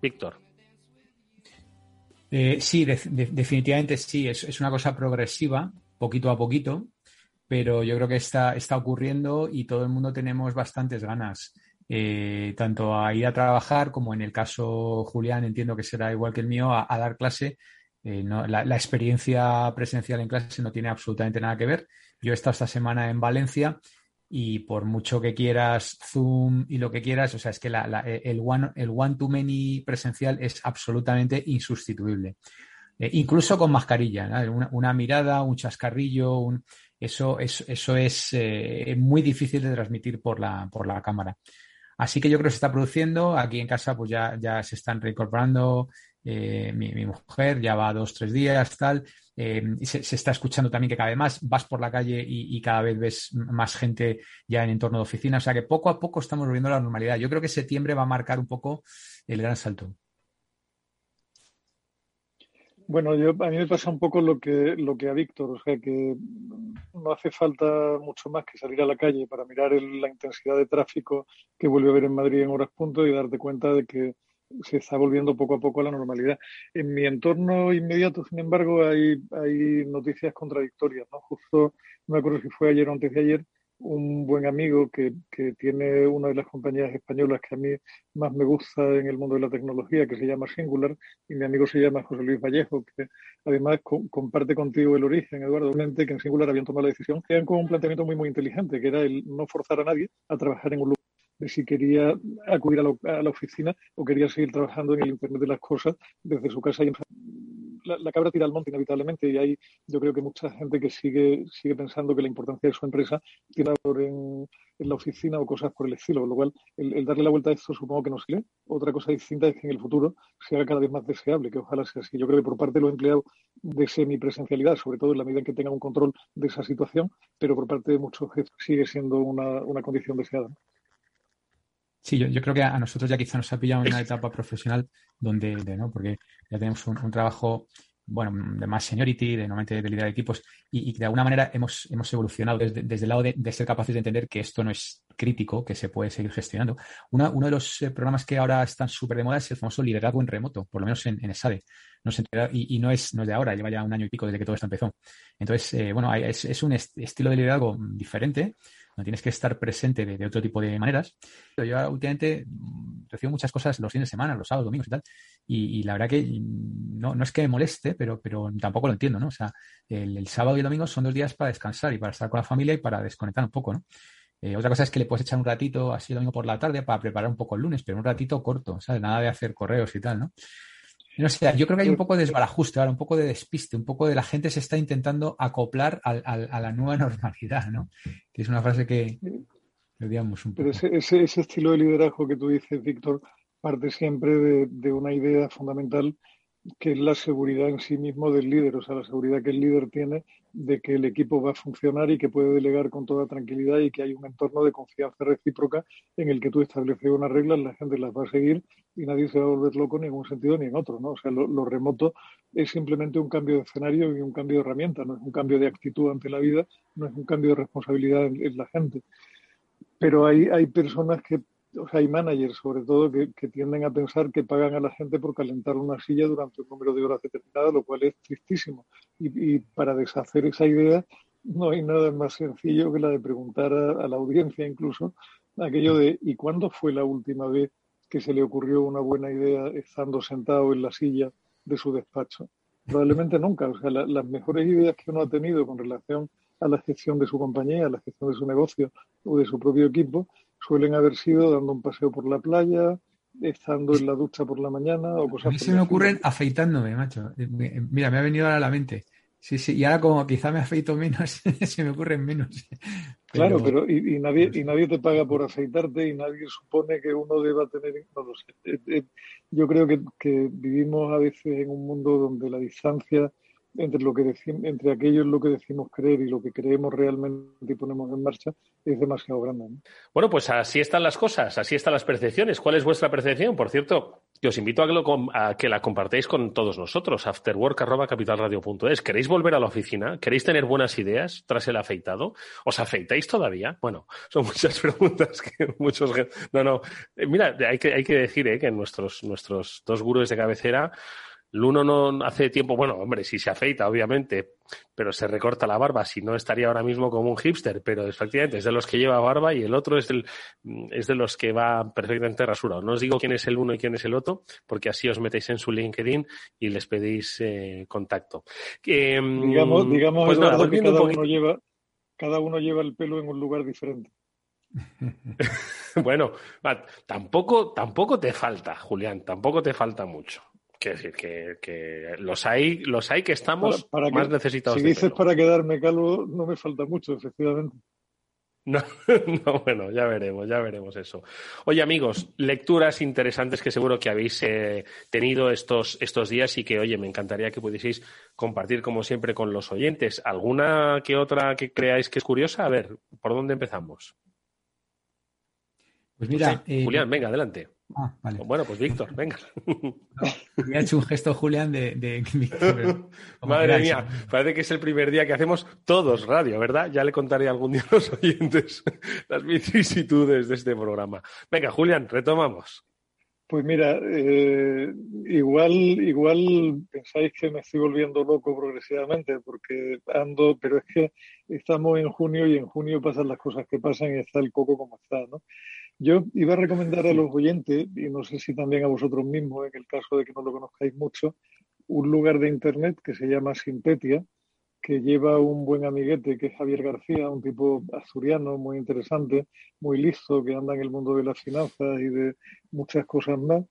Víctor. Eh, sí, definitivamente sí, es, una cosa progresiva, poquito a poquito, pero yo creo que está, está ocurriendo y todo el mundo tenemos bastantes ganas, eh, tanto a ir a trabajar como en el caso Julián, entiendo que será igual que el mío, a, dar clase. Eh, la, la, experiencia presencial en clase no tiene absolutamente nada que ver. Yo he estado esta semana en Valencia y por mucho que quieras Zoom y lo que quieras, o sea, es que el, one, el one to many presencial es absolutamente insustituible. Eh, incluso con mascarilla, una, mirada, un chascarrillo, eso, eso es eh, muy difícil de transmitir por la, por la cámara. Así que yo creo que se está produciendo. Aquí en casa, pues ya, ya se están reincorporando. Eh, mi, mi, mujer ya va dos, tres días, tal. Eh, y se, está escuchando también que cada vez más vas por la calle y, cada vez ves más gente ya en entorno de oficina. O sea que poco a poco estamos volviendo a la normalidad. Yo creo que septiembre va a marcar un poco el gran salto. Bueno, yo, a mí me pasa un poco lo que, lo que a Víctor, o sea que no hace falta mucho más que salir a la calle para mirar la intensidad de tráfico que vuelve a haber en Madrid en horas punto y darte cuenta de que se está volviendo poco a poco a la normalidad. En mi entorno inmediato, sin embargo, hay, hay noticias contradictorias. ¿no? Justo, no me acuerdo si fue ayer o antes de ayer, un buen amigo que, que, tiene una de las compañías españolas que a mí más me gusta en el mundo de la tecnología, que se llama Singular, y mi amigo se llama José Luis Vallejo, que además comparte contigo el origen, Eduardo, que en Singular habían tomado la decisión, que eran con un planteamiento muy, muy inteligente, que era el no forzar a nadie a trabajar en un lugar si quería acudir a la, oficina o quería seguir trabajando en el Internet de las cosas desde su casa. Y la, la, cabra tira al monte inevitablemente y hay yo creo que mucha gente que sigue, sigue pensando que la importancia de su empresa tiene valor en, en la oficina o cosas por el estilo, con lo cual el, darle la vuelta a esto supongo que no sirve. Otra cosa distinta es que en el futuro se haga cada vez más deseable, que ojalá sea así. Yo creo que por parte de los empleados de semipresencialidad, sobre todo en la medida en que tengan un control de esa situación, pero por parte de muchos jefes sigue siendo una, una condición deseada. Sí, yo, creo que a nosotros ya quizá nos ha pillado en una etapa profesional donde, ¿no? porque ya tenemos un, trabajo bueno, de más seniority, de normalmente de liderar equipos, y, y, de alguna manera hemos, hemos evolucionado desde, el lado de, ser capaces de entender que esto no es crítico, que se puede seguir gestionando. uno de los eh, programas que ahora están súper de moda es el famoso liderazgo en remoto, por lo menos en, en ESADE. No y, y no, es, no es de ahora, lleva ya un año y pico desde que todo esto empezó. Entonces, eh, bueno, es, es un estilo de liderazgo diferente, no tienes que estar presente de, otro tipo de maneras. Pero yo últimamente mm, recibo muchas cosas los fines de semana, los sábados, domingos y tal, y, la verdad que no, no, es que me moleste, pero, pero tampoco lo entiendo, ¿no? O sea, el, sábado y el domingo son dos días para descansar y para estar con la familia y para desconectar un poco, ¿no? Eh, otra cosa es que le puedes echar un ratito así el domingo por la tarde para preparar un poco el lunes, pero un ratito corto, ¿sabes? Nada de hacer correos y tal, ¿no? No sé, yo creo que hay un poco de desbarajuste un poco de despiste, un poco de la gente se está intentando acoplar al, a la nueva normalidad, ¿no? Que es una frase que odiamos un poco. Pero ese, ese, estilo de liderazgo que tú dices, Víctor, parte siempre de, de una idea fundamental que es la seguridad en sí mismo del líder, o sea, la seguridad que el líder tiene de que el equipo va a funcionar y que puede delegar con toda tranquilidad y que hay un entorno de confianza recíproca en el que tú estableces unas reglas, la gente las va a seguir y nadie se va a volver loco en ningún sentido ni en otro, ¿no? O sea, lo, remoto es simplemente un cambio de escenario y un cambio de herramienta, no es un cambio de actitud ante la vida, no es un cambio de responsabilidad en, la gente. Pero hay, hay personas que o sea, hay managers sobre todo que, tienden a pensar que pagan a la gente por calentar una silla durante un número de horas determinado, lo cual es tristísimo. Y, para deshacer esa idea no hay nada más sencillo que la de preguntar a, la audiencia incluso aquello de ¿y cuándo fue la última vez que se le ocurrió una buena idea estando sentado en la silla de su despacho? Probablemente nunca. O sea, las mejores ideas que uno ha tenido con relación a la gestión de su compañía, a la gestión de su negocio o de su propio equipo, suelen haber sido dando un paseo por la playa, estando en la ducha por la mañana o cosas A mí se me ocurren afeitándome, macho. Eh, mira, me ha venido ahora a la mente. Sí, sí, y ahora como quizá me afeito menos, se me ocurren menos. Claro, pero y, nadie y nadie te paga por afeitarte y nadie supone que uno deba tener, no lo sé. Eh, eh, yo creo que, que vivimos a veces en un mundo donde la distancia entre lo que entre lo que decimos creer y lo que creemos realmente y ponemos en marcha es demasiado grande. Bueno, pues así están las cosas, así están las percepciones. ¿Cuál es vuestra percepción? Por cierto, que os invito a que, a que la compartáis con todos nosotros. Afterwork@capitalradio.es. ¿Queréis volver a la oficina? ¿Queréis tener buenas ideas tras el afeitado? ¿Os afeitáis todavía? Bueno, son muchas preguntas que muchos. No, no. Eh, mira, hay que, hay que decir eh, que nuestros, nuestros dos gurús de cabecera el uno no hace tiempo, bueno, hombre, si se afeita, obviamente, pero se recorta la barba, si no estaría ahora mismo como un hipster, pero efectivamente es de los que lleva barba y el otro es, del, es de los que va perfectamente rasurado. No os digo quién es el uno y quién es el otro, porque así os metéis en su LinkedIn y les pedís eh, contacto. Mm, digamos, digamos pues que cada uno, lleva, cada uno lleva el pelo en un lugar diferente. bueno, tampoco, tampoco te falta, Julián, tampoco te falta mucho. Quiero decir que, los hay, los hay que estamos más necesitados. Si dices para quedarme calvo, no me falta mucho, efectivamente. No, no, bueno, ya veremos, ya veremos eso. Oye, amigos, lecturas interesantes que seguro que habéis eh, tenido estos, estos días y que, oye, me encantaría que pudieseis compartir, como siempre, con los oyentes. ¿Alguna que otra que creáis que es curiosa? A ver, ¿por dónde empezamos? Pues mira. Eh, Julián, venga, adelante. Ah, vale. Bueno, pues Víctor, venga. Me ha hecho un gesto Julián de, Madre mía, parece que es el primer día que hacemos todos radio, ¿verdad? Ya le contaré algún día a los oyentes las vicisitudes de este programa. Venga, Julián, retomamos. Pues mira, eh, igual, igual pensáis que me estoy volviendo loco progresivamente porque ando, pero es que estamos en junio y en junio pasan las cosas que pasan y está el coco como está, ¿no? Yo iba a recomendar a los oyentes, y no sé si también a vosotros mismos, en el caso de que no lo conozcáis mucho, un lugar de internet que se llama Sintetia, que lleva un buen amiguete que es Javier García, un tipo asturiano muy interesante, muy listo, que anda en el mundo de las finanzas y de muchas cosas más,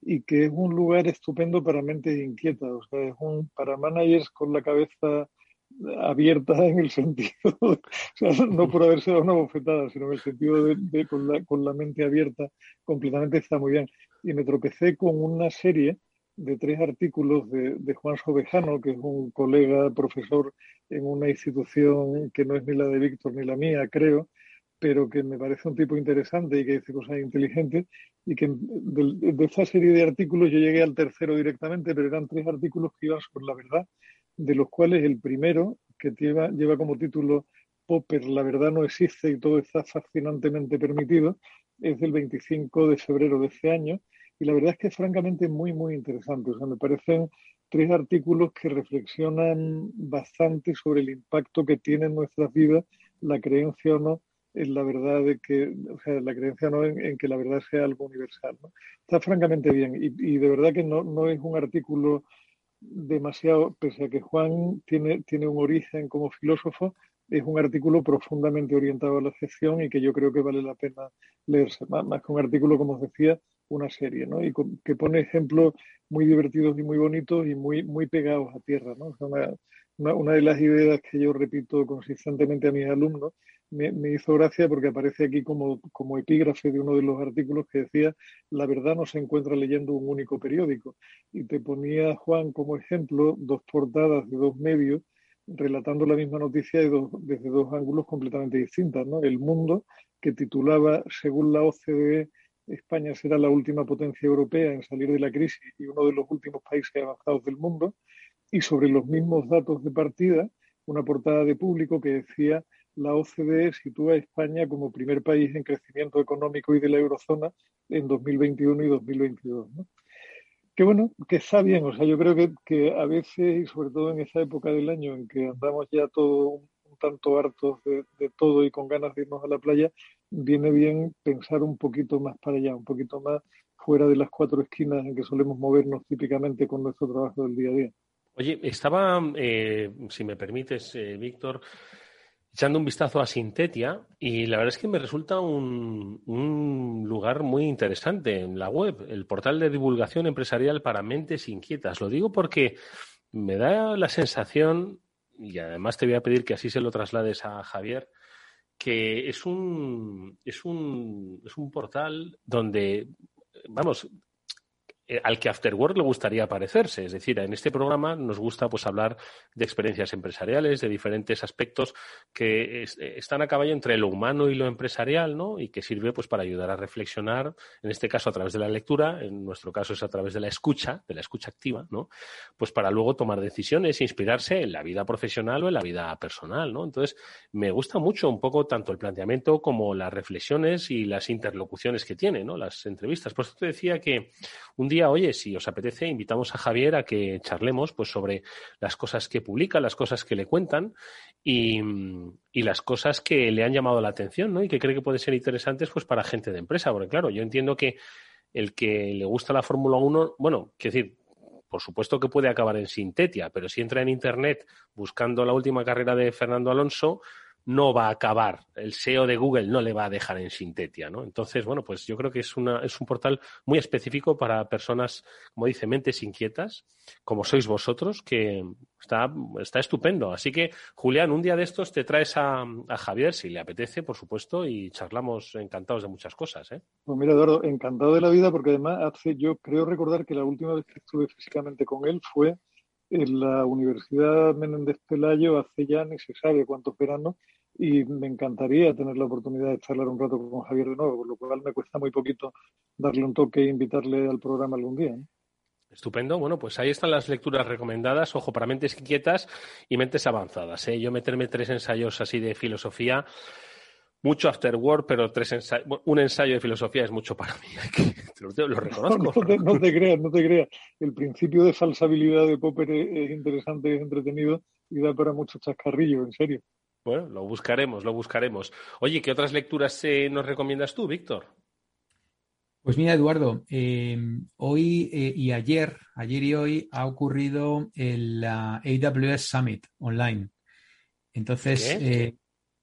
y que es un lugar estupendo para mentes inquietas, o sea, es un para managers con la cabeza abierta en el sentido, no por haberse dado una bofetada, sino en el sentido de, con, la, mente abierta, completamente está muy bien. Y me tropecé con una serie de tres artículos de, Juan Sobejano, que es un colega profesor en una institución que no es ni la de Víctor ni la mía, creo, pero que me parece un tipo interesante y que dice cosas inteligentes, y que de, de esta serie de artículos yo llegué al tercero directamente, pero eran tres artículos que iban sobre la verdad de los cuales el primero, que lleva, lleva como título Popper, la verdad no existe y todo está fascinantemente permitido, es del 25 de febrero de este año. Y la verdad es que es francamente muy, muy interesante. O sea, me parecen tres artículos que reflexionan bastante sobre el impacto que tiene en nuestras vidas la creencia o no en la verdad de que, o sea, la creencia no en, que la verdad sea algo universal. ¿no? Está francamente bien y, y, de verdad que no, no es un artículo demasiado, pese a que Juan tiene, tiene un origen como filósofo, es un artículo profundamente orientado a la gestión y que yo creo que vale la pena leerse, más, más que un artículo, como os decía, una serie, ¿no? Y que pone ejemplos muy divertidos y muy bonitos y muy, muy pegados a tierra, ¿no? una, una, de las ideas que yo repito consistentemente a mis alumnos me, hizo gracia porque aparece aquí como, como epígrafe de uno de los artículos que decía, la verdad no se encuentra leyendo un único periódico. Y te ponía Juan como ejemplo dos portadas de dos medios relatando la misma noticia desde dos ángulos completamente distintos. ¿no? El Mundo, que titulaba, según la OCDE, España será la última potencia europea en salir de la crisis y uno de los últimos países avanzados del mundo, y sobre los mismos datos de partida, una portada de público que decía la OCDE sitúa a España como primer país en crecimiento económico y de la eurozona en 2021 y 2022. ¿no? Que bueno, que está bien, o sea, yo creo que, a veces, y sobre todo en esa época del año en que andamos ya todo un, tanto hartos de, de, todo y con ganas de irnos a la playa, viene bien pensar un poquito más para allá, un poquito más fuera de las cuatro esquinas en que solemos movernos típicamente con nuestro trabajo del día a día. Oye, estaba, eh, si me permites, eh, Víctor, echando un vistazo a Sintetia y la verdad es que me resulta un, un, lugar muy interesante en la web, el portal de divulgación empresarial para mentes inquietas. Lo digo porque me da la sensación, y además te voy a pedir que así se lo traslades a Javier, que es un, es un, es un portal donde, vamos, al que Afterwork le gustaría parecerse. Es decir, en este programa nos gusta pues hablar de experiencias empresariales, de diferentes aspectos que están a caballo entre lo humano y lo empresarial, ¿no? Y que sirve pues para ayudar a reflexionar, en este caso a través de la lectura, en nuestro caso es a través de la escucha, de la escucha activa, ¿no? Pues para luego tomar decisiones e inspirarse en la vida profesional o en la vida personal, ¿no? Entonces, me gusta mucho un poco tanto el planteamiento como las reflexiones y las interlocuciones que tiene, ¿no? Las entrevistas. Por eso te decía que un día, oye, si os apetece, invitamos a Javier a que charlemos pues, sobre las cosas que publica, las cosas que le cuentan y, las cosas que le han llamado la atención ¿no? y que cree que pueden ser interesantes pues, para gente de empresa. Porque, claro, yo entiendo que el que le gusta la Fórmula 1, bueno, quiero decir, por supuesto que puede acabar en Sintetia, pero si entra en Internet buscando la última carrera de Fernando Alonso, no va a acabar, el SEO de Google no le va a dejar en Sintetia, ¿no? Entonces, bueno, pues yo creo que es, una, es un portal muy específico para personas, como dice, mentes inquietas, como sois vosotros, que está, está estupendo. Así que, Julián, un día de estos te traes a, Javier, si le apetece, por supuesto, y charlamos encantados de muchas cosas, ¿eh? Pues mira, Eduardo, encantado de la vida, porque además hace, yo creo recordar que la última vez que estuve físicamente con él fue en la Universidad Menéndez Pelayo hace ya ni se sabe cuántos veranos y me encantaría tener la oportunidad de charlar un rato con Javier de nuevo, por lo cual me cuesta muy poquito darle un toque e invitarle al programa algún día. Estupendo. Bueno, pues ahí están las lecturas recomendadas. Ojo, para mentes inquietas y mentes avanzadas. ¿eh? Yo meterme tres ensayos así de filosofía mucho after work, pero tres un ensayo de filosofía es mucho para mí. lo, reconozco. No, te, creas, no te creas. El principio de falsabilidad de Popper es, interesante, es entretenido y da para mucho chascarrillo, en serio. Bueno, lo buscaremos, lo buscaremos. Oye, ¿qué otras lecturas eh, nos recomiendas tú, Víctor? Pues mira, Eduardo, eh, hoy eh, y ayer, ayer y hoy ha ocurrido el AWS Summit online. Entonces,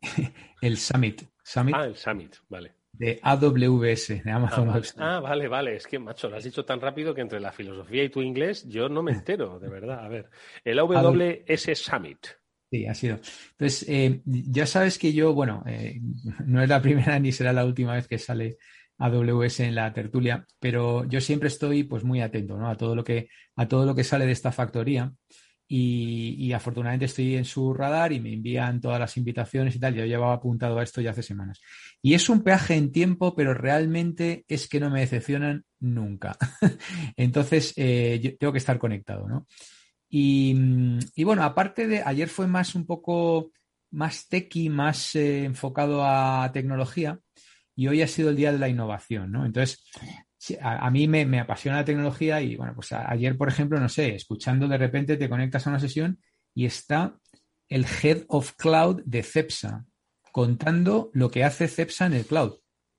el Summit, Summit. Ah, el Summit, vale. De AWS, de Amazon ah, Ah, vale, vale. Es que, macho, lo has dicho tan rápido que entre la filosofía y tu inglés yo no me entero, de verdad. A ver, el AWS Summit. Sí, ha sido. Entonces, eh, ya sabes que yo, bueno, eh, no es la primera ni será la última vez que sale AWS en la tertulia, pero yo siempre estoy pues muy atento ¿no? a todo lo que a todo lo que sale de esta factoría y, afortunadamente estoy en su radar y me envían todas las invitaciones y tal. Yo llevaba apuntado a esto ya hace semanas. Y es un peaje en tiempo, pero realmente es que no me decepcionan nunca. Entonces, eh, yo tengo que estar conectado, ¿no? Y, bueno, aparte de, ayer fue más un poco más techy, más eh, enfocado a tecnología y hoy ha sido el día de la innovación, ¿no? Entonces, a, mí me, apasiona la tecnología y bueno, pues ayer, por ejemplo, no sé, escuchando de repente te conectas a una sesión y está el Head of Cloud de CEPSA contando lo que hace CEPSA en el cloud.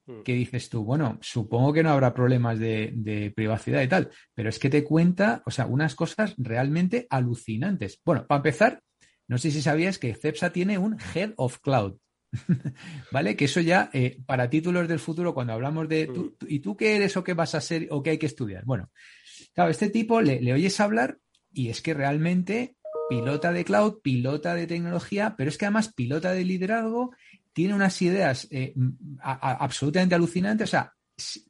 Hmm. ¿Qué dices tú? Bueno, supongo que no habrá problemas de, de, privacidad y tal, pero es que te cuenta, o sea, unas cosas realmente alucinantes. Bueno, para empezar, no sé si sabías que CEPSA tiene un Head of Cloud. ¿Vale? Que eso ya, eh, para títulos del futuro, cuando hablamos de, tú, ¿y tú qué eres o qué vas a ser o qué hay que estudiar? Bueno, claro, este tipo le, oyes hablar y es que realmente pilota de cloud, pilota de tecnología, pero es que además pilota de liderazgo, tiene unas ideas eh, absolutamente alucinantes, o sea,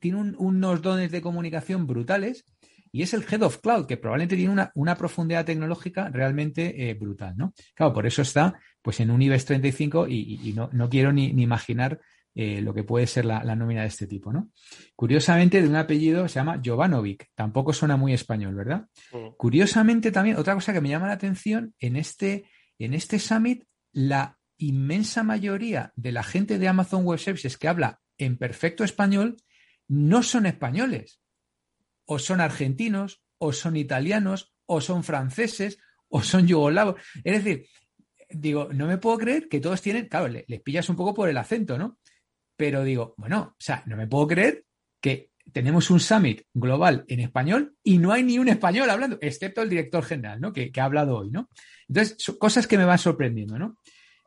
tiene unos dones de comunicación brutales y es el Head of Cloud, que probablemente tiene una, profundidad tecnológica realmente eh, brutal, ¿no? Claro, por eso está pues en un IBEX 35 y, no, quiero ni, imaginar eh, lo que puede ser la, nómina de este tipo, ¿no? Curiosamente, de un apellido se llama Jovanovic, tampoco suena muy español, ¿verdad? Mm. Curiosamente también, otra cosa que me llama la atención, en este, en este summit, la inmensa mayoría de la gente de Amazon Web Services que habla en perfecto español no son españoles o son argentinos, o son italianos, o son franceses, o son yugoslavos. Es decir, digo, no me puedo creer que todos tienen, claro, les, pillas un poco por el acento, ¿no? Pero digo, bueno, o sea, no me puedo creer que tenemos un summit global en español y no hay ni un español hablando, excepto el director general, ¿no? Que, que ha hablado hoy, ¿no? Entonces, son cosas que me van sorprendiendo, ¿no?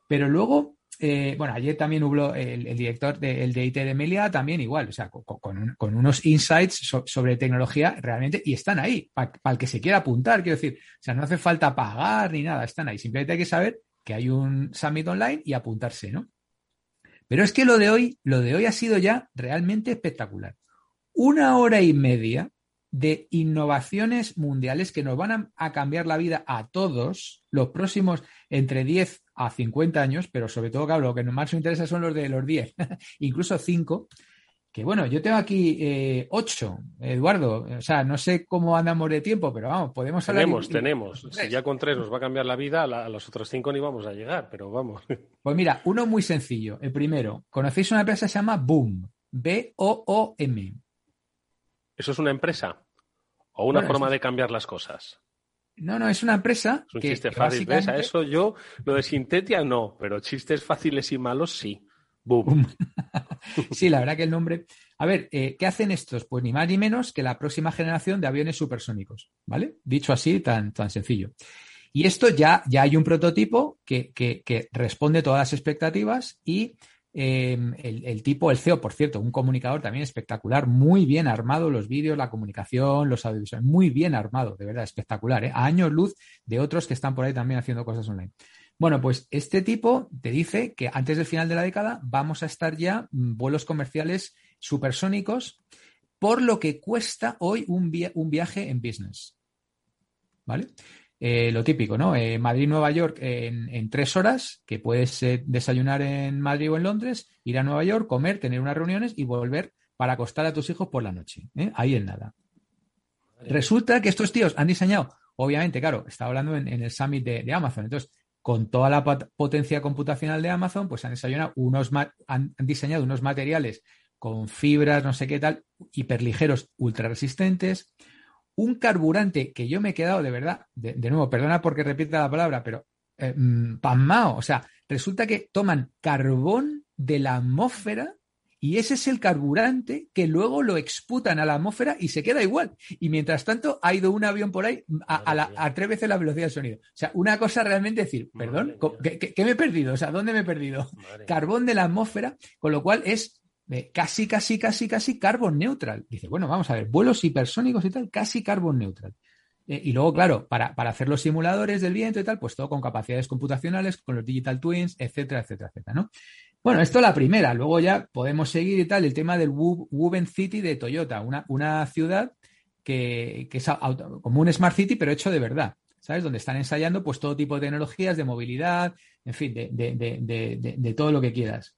Pero luego, eh, bueno, ayer también hubo el, director de, el de IT de Melia, también igual, o sea, con, unos insights sobre tecnología realmente, y están ahí, para el que se quiera apuntar, quiero decir, o sea, no hace falta pagar ni nada, están ahí, simplemente hay que saber que hay un summit online y apuntarse, ¿no? Pero es que lo de hoy, lo de hoy ha sido ya realmente espectacular. Una hora y media de innovaciones mundiales que nos van a, a, cambiar la vida a todos los próximos entre 10 a 50 años, pero sobre todo, claro, lo que más nos interesa son los de los 10, incluso 5, que bueno, yo tengo aquí eh, ocho, Eduardo. O sea, no sé cómo andamos de tiempo, pero vamos, podemos hablar. Tenemos, tenemos. Si ya con tres nos va a cambiar la vida, a, los otros cinco ni vamos a llegar, pero vamos. Pues mira, uno muy sencillo. El primero, ¿conocéis una empresa que se llama Boom? B-O-O-M. ¿Eso es una empresa? ¿O una forma de cambiar las cosas? No, no, es una empresa. Es un chiste fácil. ¿Ves? A eso yo, lo de Sintetia no, pero chistes fáciles y malos sí. Boom. sí, la verdad que el nombre. A ver, eh, ¿qué hacen estos? Pues ni más ni menos que la próxima generación de aviones supersónicos, ¿vale? Dicho así, tan, tan sencillo. Y esto ya, ya hay un prototipo que, que, responde todas las expectativas y em, el, tipo, el CEO, por cierto, un comunicador también espectacular, muy bien armado, los vídeos, la comunicación, los audiovisuales, muy bien armado, de verdad, espectacular, ¿eh? a años luz de otros que están por ahí también haciendo cosas online. Bueno, pues este tipo te dice que antes del final de la década vamos a estar ya mm, vuelos comerciales supersónicos por lo que cuesta hoy un, viaje en business. ¿Vale? Eh, lo típico, ¿no? Eh, Madrid-Nueva York en, tres horas, que puedes eh, desayunar en Madrid o en Londres, ir a Nueva York, comer, tener unas reuniones y volver para acostar a tus hijos por la noche. Ahí en nada. Resulta que estos tíos han diseñado, obviamente, claro, estaba hablando en, el summit de, de Amazon, entonces con toda la potencia computacional de Amazon, pues han, unos han diseñado unos materiales con fibras, no sé qué tal, hiperligeros, ultra resistentes. Un carburante que yo me he quedado de verdad, de, nuevo, perdona porque repita la palabra, pero eh, mm, pasmao. O sea, resulta que toman carbón de la atmósfera y ese es el carburante que luego lo exputan a la atmósfera y se queda igual. Y mientras tanto, ha ido un avión por ahí a, tres veces la velocidad del sonido. O sea, una cosa realmente decir, perdón, ¿qué, me he perdido? O sea, ¿dónde me he perdido? Carbón de la atmósfera, con lo cual es eh, casi, casi, casi, casi carbon neutral. Dice, bueno, vamos a ver, vuelos hipersónicos y tal, casi carbon neutral. Eh, y luego, claro, para, para, hacer los simuladores del viento y tal, pues todo con capacidades computacionales, con los digital twins, etcétera, etcétera, etcétera, ¿no? Bueno, esto la primera, luego ya podemos seguir y tal, el tema del Woven City de Toyota, una, una ciudad que, es como un Smart City, pero hecho de verdad, ¿sabes? Donde están ensayando pues todo tipo de tecnologías, de movilidad, en fin, de, de, de todo lo que quieras.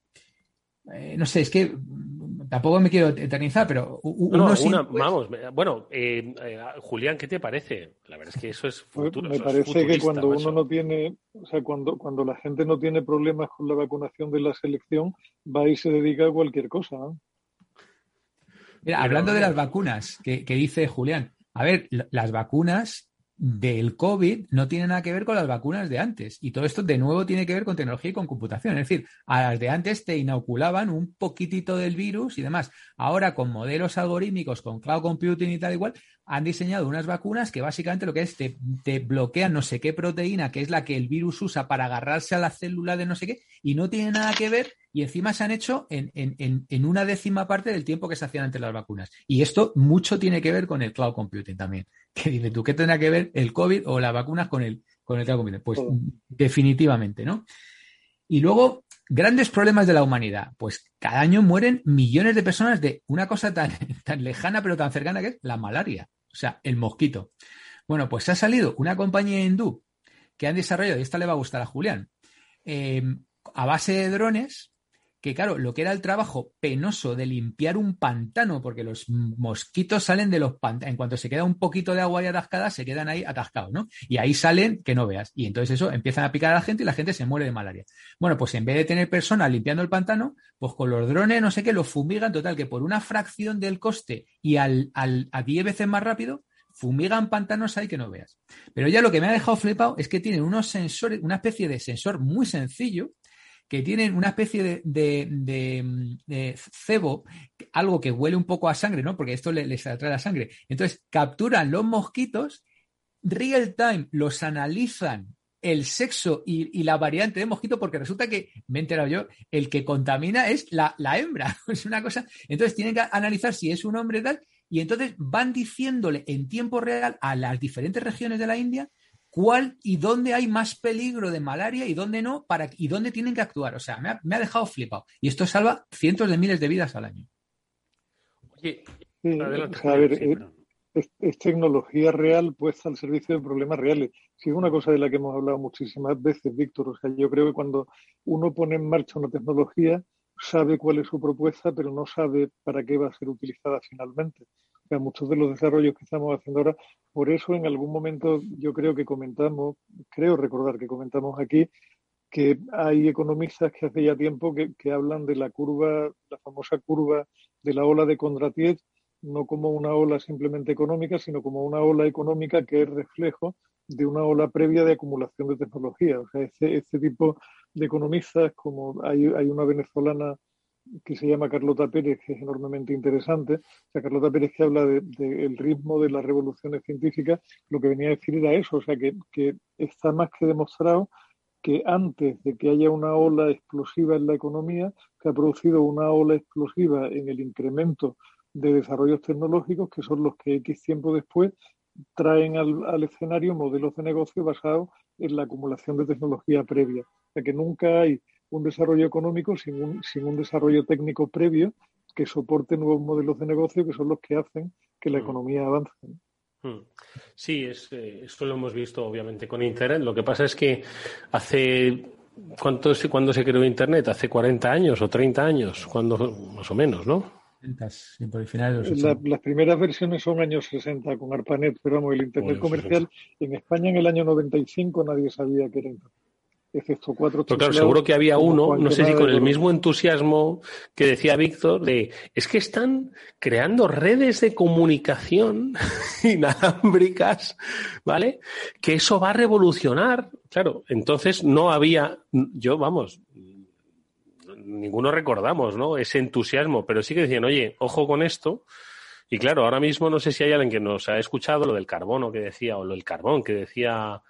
Eh, no sé, es que tampoco me quiero eternizar, pero uno vamos, bueno, eh, eh, Julián, ¿qué te parece? La verdad es que eso es pues futuro. Me parece que cuando uno no tiene, o sea, cuando, cuando la gente no tiene problemas con la vacunación de la selección, va y se dedica a cualquier cosa. Mira, hablando de las vacunas, que, que dice Julián, a ver, las vacunas del COVID no tiene nada que ver con las vacunas de antes. Y todo esto de nuevo tiene que ver con tecnología y con computación. Es decir, a las de antes te inoculaban un poquitito del virus y demás. Ahora con modelos algorítmicos, con cloud computing y tal igual, han diseñado unas vacunas que básicamente lo que es te, bloquean no sé qué proteína, que es la que el virus usa para agarrarse a la célula de no sé qué, y no tiene nada que ver, y encima se han hecho en, en, en una décima parte del tiempo que se hacían antes las vacunas. Y esto mucho tiene que ver con el cloud computing también. Que dice tú, ¿qué tendrá que ver el COVID o las vacunas con el, con el? Pues definitivamente, ¿no? Y luego, grandes problemas de la humanidad. Pues cada año mueren millones de personas de una cosa tan, tan lejana pero tan cercana que es la malaria o sea, el mosquito. Bueno, pues ha salido una compañía hindú que han desarrollado, y esta le va a gustar a Julián, eh, a base de drones, que claro, lo que era el trabajo penoso de limpiar un pantano, porque los mosquitos salen de los pantanos, en cuanto se queda un poquito de agua ahí atascada, se quedan ahí atascados, ¿no? Y ahí salen que no veas. Y entonces eso empiezan a picar a la gente y la gente se muere de malaria. Bueno, pues en vez de tener personas limpiando el pantano, pues con los drones, no sé qué, los fumigan, total, que por una fracción del coste y al, al a 10 veces más rápido, fumigan pantanos ahí que no veas. Pero ya lo que me ha dejado flipado es que tienen unos sensores, una especie de sensor muy sencillo, que tienen una especie de, cebo, algo que huele un poco a sangre, ¿no? Porque esto les, atrae la sangre. Entonces, capturan los mosquitos, real time, los analizan el sexo y, la variante de mosquito, porque resulta que, me he enterado yo, el que contamina es la, la hembra. es una cosa. Entonces tienen que analizar si es un hombre tal, y entonces van diciéndole en tiempo real a las diferentes regiones de la India cuál y dónde hay más peligro de malaria y dónde no, para, y dónde tienen que actuar. O sea, me ha, me ha dejado flipado. Y esto salva cientos de miles de vidas al año. Sí, a ver, eh, es, es, tecnología real puesta al servicio de problemas reales. Sí, es una cosa de la que hemos hablado muchísimas veces, Víctor. O sea, yo creo que cuando uno pone en marcha una tecnología, sabe cuál es su propuesta, pero no sabe para qué va a ser utilizada finalmente. O sea, muchos de los desarrollos que estamos haciendo ahora, por eso en algún momento yo creo que comentamos, creo recordar que comentamos aquí, que hay economistas que hace ya tiempo que, que hablan de la curva, la famosa curva de la ola de Kondratiev, no como una ola simplemente económica, sino como una ola económica que es reflejo de una ola previa de acumulación de tecnología. O sea, este, este tipo de economistas, como hay, hay una venezolana que se llama Carlota Pérez, que es enormemente interesante. O sea, Carlota Pérez que habla del de, ritmo de las revoluciones científicas, lo que venía a decir era eso, o sea, que, que está más que demostrado que antes de que haya una ola explosiva en la economía, se ha producido una ola explosiva en el incremento de desarrollos tecnológicos, que son los que X tiempo después traen al, al escenario modelos de negocio basados en la acumulación de tecnología previa. O sea, que nunca hay un desarrollo económico sin un, sin un desarrollo técnico previo que soporte nuevos modelos de negocio que son los que hacen que la economía avance. Sí, es, eh, esto lo hemos visto obviamente con Internet. Lo que pasa es que hace. ¿Cuánto, ¿Cuándo se creó Internet? ¿Hace 40 años o 30 años? cuando Más o menos, ¿no? De los la, las primeras versiones son años 60 con ARPANET, pero vamos, el Internet comercial en España en el año 95 nadie sabía que era Internet excepto cuatro Pero claro, seguro que había uno, no sé si con el mismo entusiasmo que decía Víctor, de es que están creando redes de comunicación inalámbricas, ¿vale? Que eso va a revolucionar. Claro, entonces no había, yo, vamos, ninguno recordamos, ¿no? Ese entusiasmo, pero sí que decían, oye, ojo con esto. Y claro, ahora mismo no sé si hay alguien que nos ha escuchado lo del carbono que decía, o lo del carbón que decía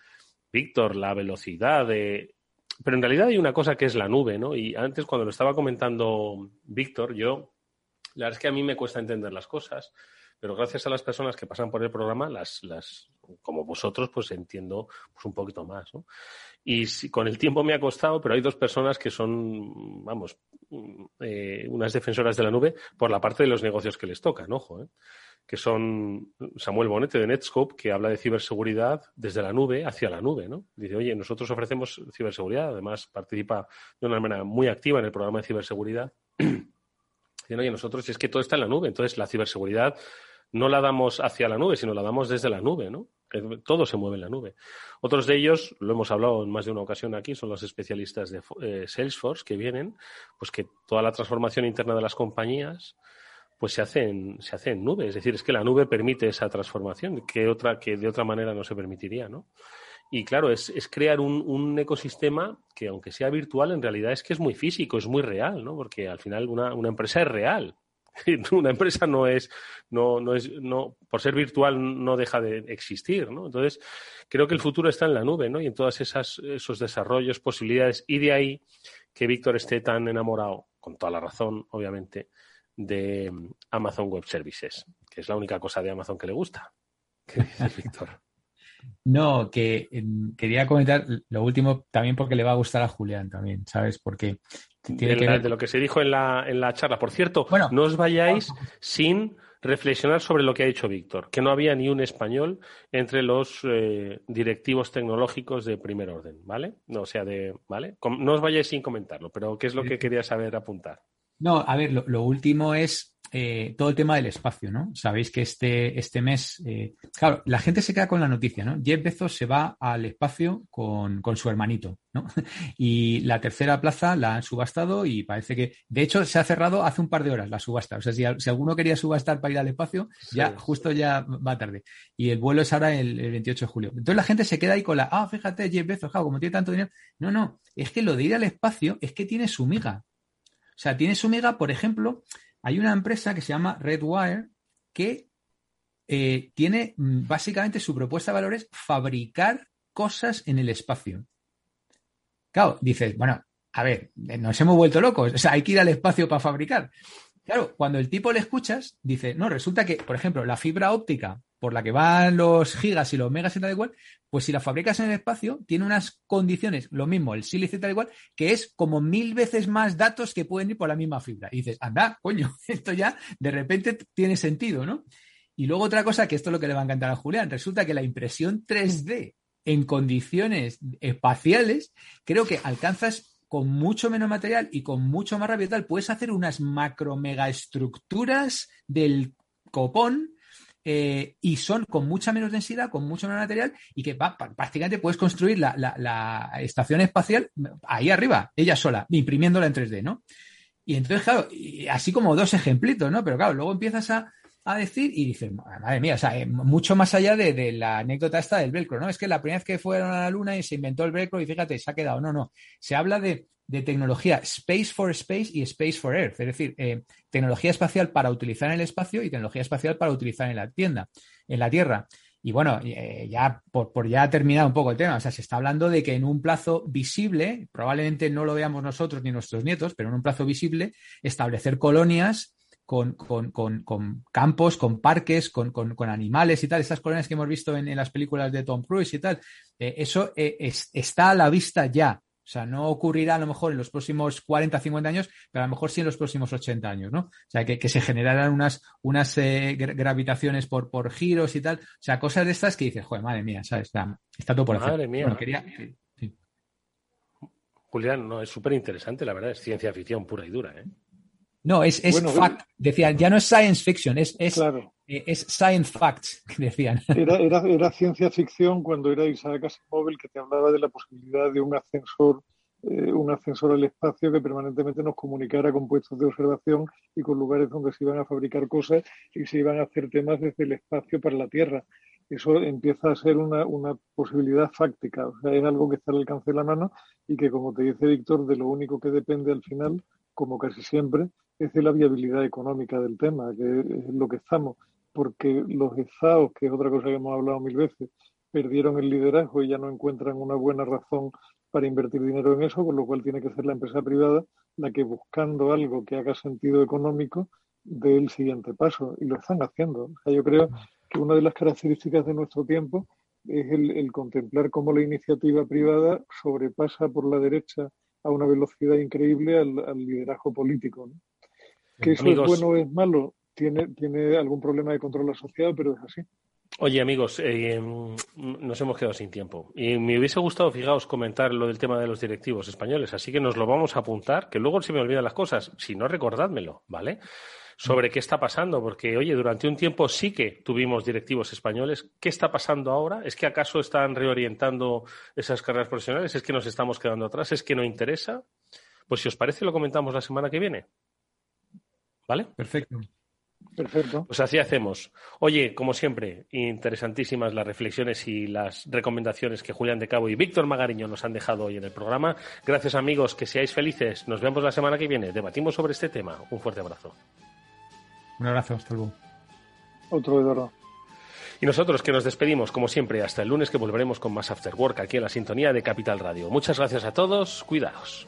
Víctor, la velocidad de pero en realidad hay una cosa que es la nube, ¿no? Y antes cuando lo estaba comentando Víctor, yo, la verdad es que a mí me cuesta entender las cosas, pero gracias a las personas que pasan por el programa, las, las como vosotros, pues entiendo pues un poquito más, ¿no? Y con el tiempo me ha costado, pero hay dos personas que son, vamos, eh, unas defensoras de la nube por la parte de los negocios que les tocan, ojo, ¿eh? que son Samuel Bonete de Netscope, que habla de ciberseguridad desde la nube hacia la nube, ¿no? Dice, oye, nosotros ofrecemos ciberseguridad, además participa de una manera muy activa en el programa de ciberseguridad. Dicen, oye, nosotros es que todo está en la nube, entonces la ciberseguridad no la damos hacia la nube, sino la damos desde la nube, ¿no? Todo se mueve en la nube. Otros de ellos, lo hemos hablado en más de una ocasión aquí, son los especialistas de eh, Salesforce que vienen, pues que toda la transformación interna de las compañías pues se hace en, se nube. Es decir, es que la nube permite esa transformación que, otra, que de otra manera no se permitiría, ¿no? Y claro, es, es crear un, un, ecosistema que, aunque sea virtual, en realidad es que es muy físico, es muy real, ¿no? Porque al final una, una empresa es real. una empresa no es, no, no es, no, por ser virtual no deja de existir, ¿no? Entonces, creo que el futuro está en la nube, ¿no? Y en todos esos desarrollos, posibilidades, y de ahí que Víctor esté tan enamorado, con toda la razón, obviamente, de Amazon Web Services, que es la única cosa de Amazon que le gusta. ¿Qué dices, Víctor? No, que eh, quería comentar lo último también porque le va a gustar a Julián también, ¿sabes? Porque tiene de, que ver... de lo que se dijo en la, en la charla. Por cierto, bueno, no os vayáis sin reflexionar sobre lo que ha dicho Víctor, que no había ni un español entre los eh, directivos tecnológicos de primer orden, ¿vale? No, o sea, de, ¿vale? No os vayáis sin comentarlo, pero ¿qué es lo que quería saber apuntar? No, a ver, lo, lo último es eh, todo el tema del espacio, ¿no? Sabéis que este, este mes, eh, claro, la gente se queda con la noticia, ¿no? Jeff Bezos se va al espacio con, con, su hermanito, ¿no? Y la tercera plaza la han subastado y parece que, de hecho, se ha cerrado hace un par de horas la subasta. O sea, si, si alguno quería subastar para ir al espacio, sí. ya justo ya va tarde. Y el vuelo es ahora el, el, 28 de julio. Entonces la gente se queda ahí con la, ah, fíjate, Jeff Bezos, claro, como tiene tanto dinero. No, no, es que lo de ir al espacio es que tiene su miga. O sea, tiene su miga, por ejemplo, hay una empresa que se llama Redwire que eh, tiene mm, básicamente su propuesta de valores fabricar cosas en el espacio. Claro, dices, bueno, a ver, nos hemos vuelto locos, o sea, hay que ir al espacio para fabricar. Claro, cuando el tipo le escuchas, dice, no, resulta que, por ejemplo, la fibra óptica por la que van los gigas y los megas y tal igual, pues si la fabricas en el espacio, tiene unas condiciones, lo mismo, el sílice tal igual, que es como mil veces más datos que pueden ir por la misma fibra. Y dices, anda, coño, esto ya de repente tiene sentido, ¿no? Y luego otra cosa, que esto es lo que le va a encantar a Julián, resulta que la impresión 3D en condiciones espaciales, creo que alcanzas con mucho menos material y con mucho más rápido tal, puedes hacer unas macro mega estructuras del copón eh, y son con mucha menos densidad, con mucho menos material y que prácticamente puedes construir la, estación espacial ahí arriba, ella sola, imprimiéndola en 3D, ¿no? Y entonces, claro, así como dos ejemplitos, ¿no? Pero claro, luego empiezas a, a decir y dices, madre mía, o sea, eh, mucho más allá de, la anécdota esta del velcro, ¿no? Es que la primera vez que fueron a la luna y se inventó el velcro y fíjate, se ha quedado, no, no, se habla de, tecnología Space for Space y Space for Earth, es decir, eh, tecnología espacial para utilizar en el espacio y tecnología espacial para utilizar en la tienda, en la Tierra. Y bueno, eh, ya por, por, ya terminar un poco el tema, o sea, se está hablando de que en un plazo visible, probablemente no lo veamos nosotros ni nuestros nietos, pero en un plazo visible, establecer colonias con, con, con, con campos, con parques, con, animales y tal, esas colonias que hemos visto en, las películas de Tom Cruise y tal, eh, eso eh, está a la vista ya. O sea, no ocurrirá a lo mejor en los próximos 40, 50 años, pero a lo mejor sí en los próximos 80 años, ¿no? O sea, que, se generarán unas, unas eh, gravitaciones por, por giros y tal. O sea, cosas de estas que dices, joder, madre mía, ¿sabes? Está, está todo por hacer. Madre mía. Julián, no, es súper interesante, la verdad, es ciencia ficción pura y dura, ¿eh? No, es, es fact. Decían, ya no es science fiction, es, es, eh, es science facts, decían. Era, era, era, ciencia ficción cuando era Isaac Asimov que te hablaba de la posibilidad de un ascensor, eh, un ascensor al espacio que permanentemente nos comunicara con puestos de observación y con lugares donde se iban a fabricar cosas y se iban a hacer temas desde el espacio para la Tierra. Eso empieza a ser una, una posibilidad fáctica, o sea, es algo que está al alcance de la mano y que, como te dice Víctor, de lo único que depende al final, como casi siempre, es de la viabilidad económica del tema, que es lo que estamos, porque los estados, que es otra cosa que hemos hablado mil veces, perdieron el liderazgo y ya no encuentran una buena razón para invertir dinero en eso, con lo cual tiene que ser la empresa privada la que buscando algo que haga sentido económico dé el siguiente paso y lo están haciendo. O sea, yo creo que una de las características de nuestro tiempo es el, el contemplar cómo la iniciativa privada sobrepasa por la derecha a una velocidad increíble al, al liderazgo político. ¿no? Que eso es bueno o es malo, tiene, tiene algún problema de control asociado, pero es así. Oye, amigos, eh, nos hemos quedado sin tiempo. Y me hubiese gustado, fijaos, comentar lo del tema de los directivos españoles. Así que nos lo vamos a apuntar, que luego se me olvidan las cosas. Si no, recordádmelo, ¿vale? Sobre qué está pasando, porque, oye, durante un tiempo sí que tuvimos directivos españoles. ¿Qué está pasando ahora? ¿Es que acaso están reorientando esas carreras profesionales? ¿Es que nos estamos quedando atrás? ¿Es que no interesa? Pues si os parece, lo comentamos la semana que viene. ¿Vale? Perfecto. Perfecto. Pues así hacemos. Oye, como siempre, interesantísimas las reflexiones y las recomendaciones que Julián de Cabo y Víctor Magariño nos han dejado hoy en el programa. Gracias amigos, que seáis felices. Nos vemos la semana que viene. Debatimos sobre este tema. Un fuerte abrazo. Un abrazo, hasta luego. Otro Eduardo. Y nosotros que nos despedimos, como siempre, hasta el lunes que volveremos con más After Work aquí en la sintonía de Capital Radio. Muchas gracias a todos. Cuidaos.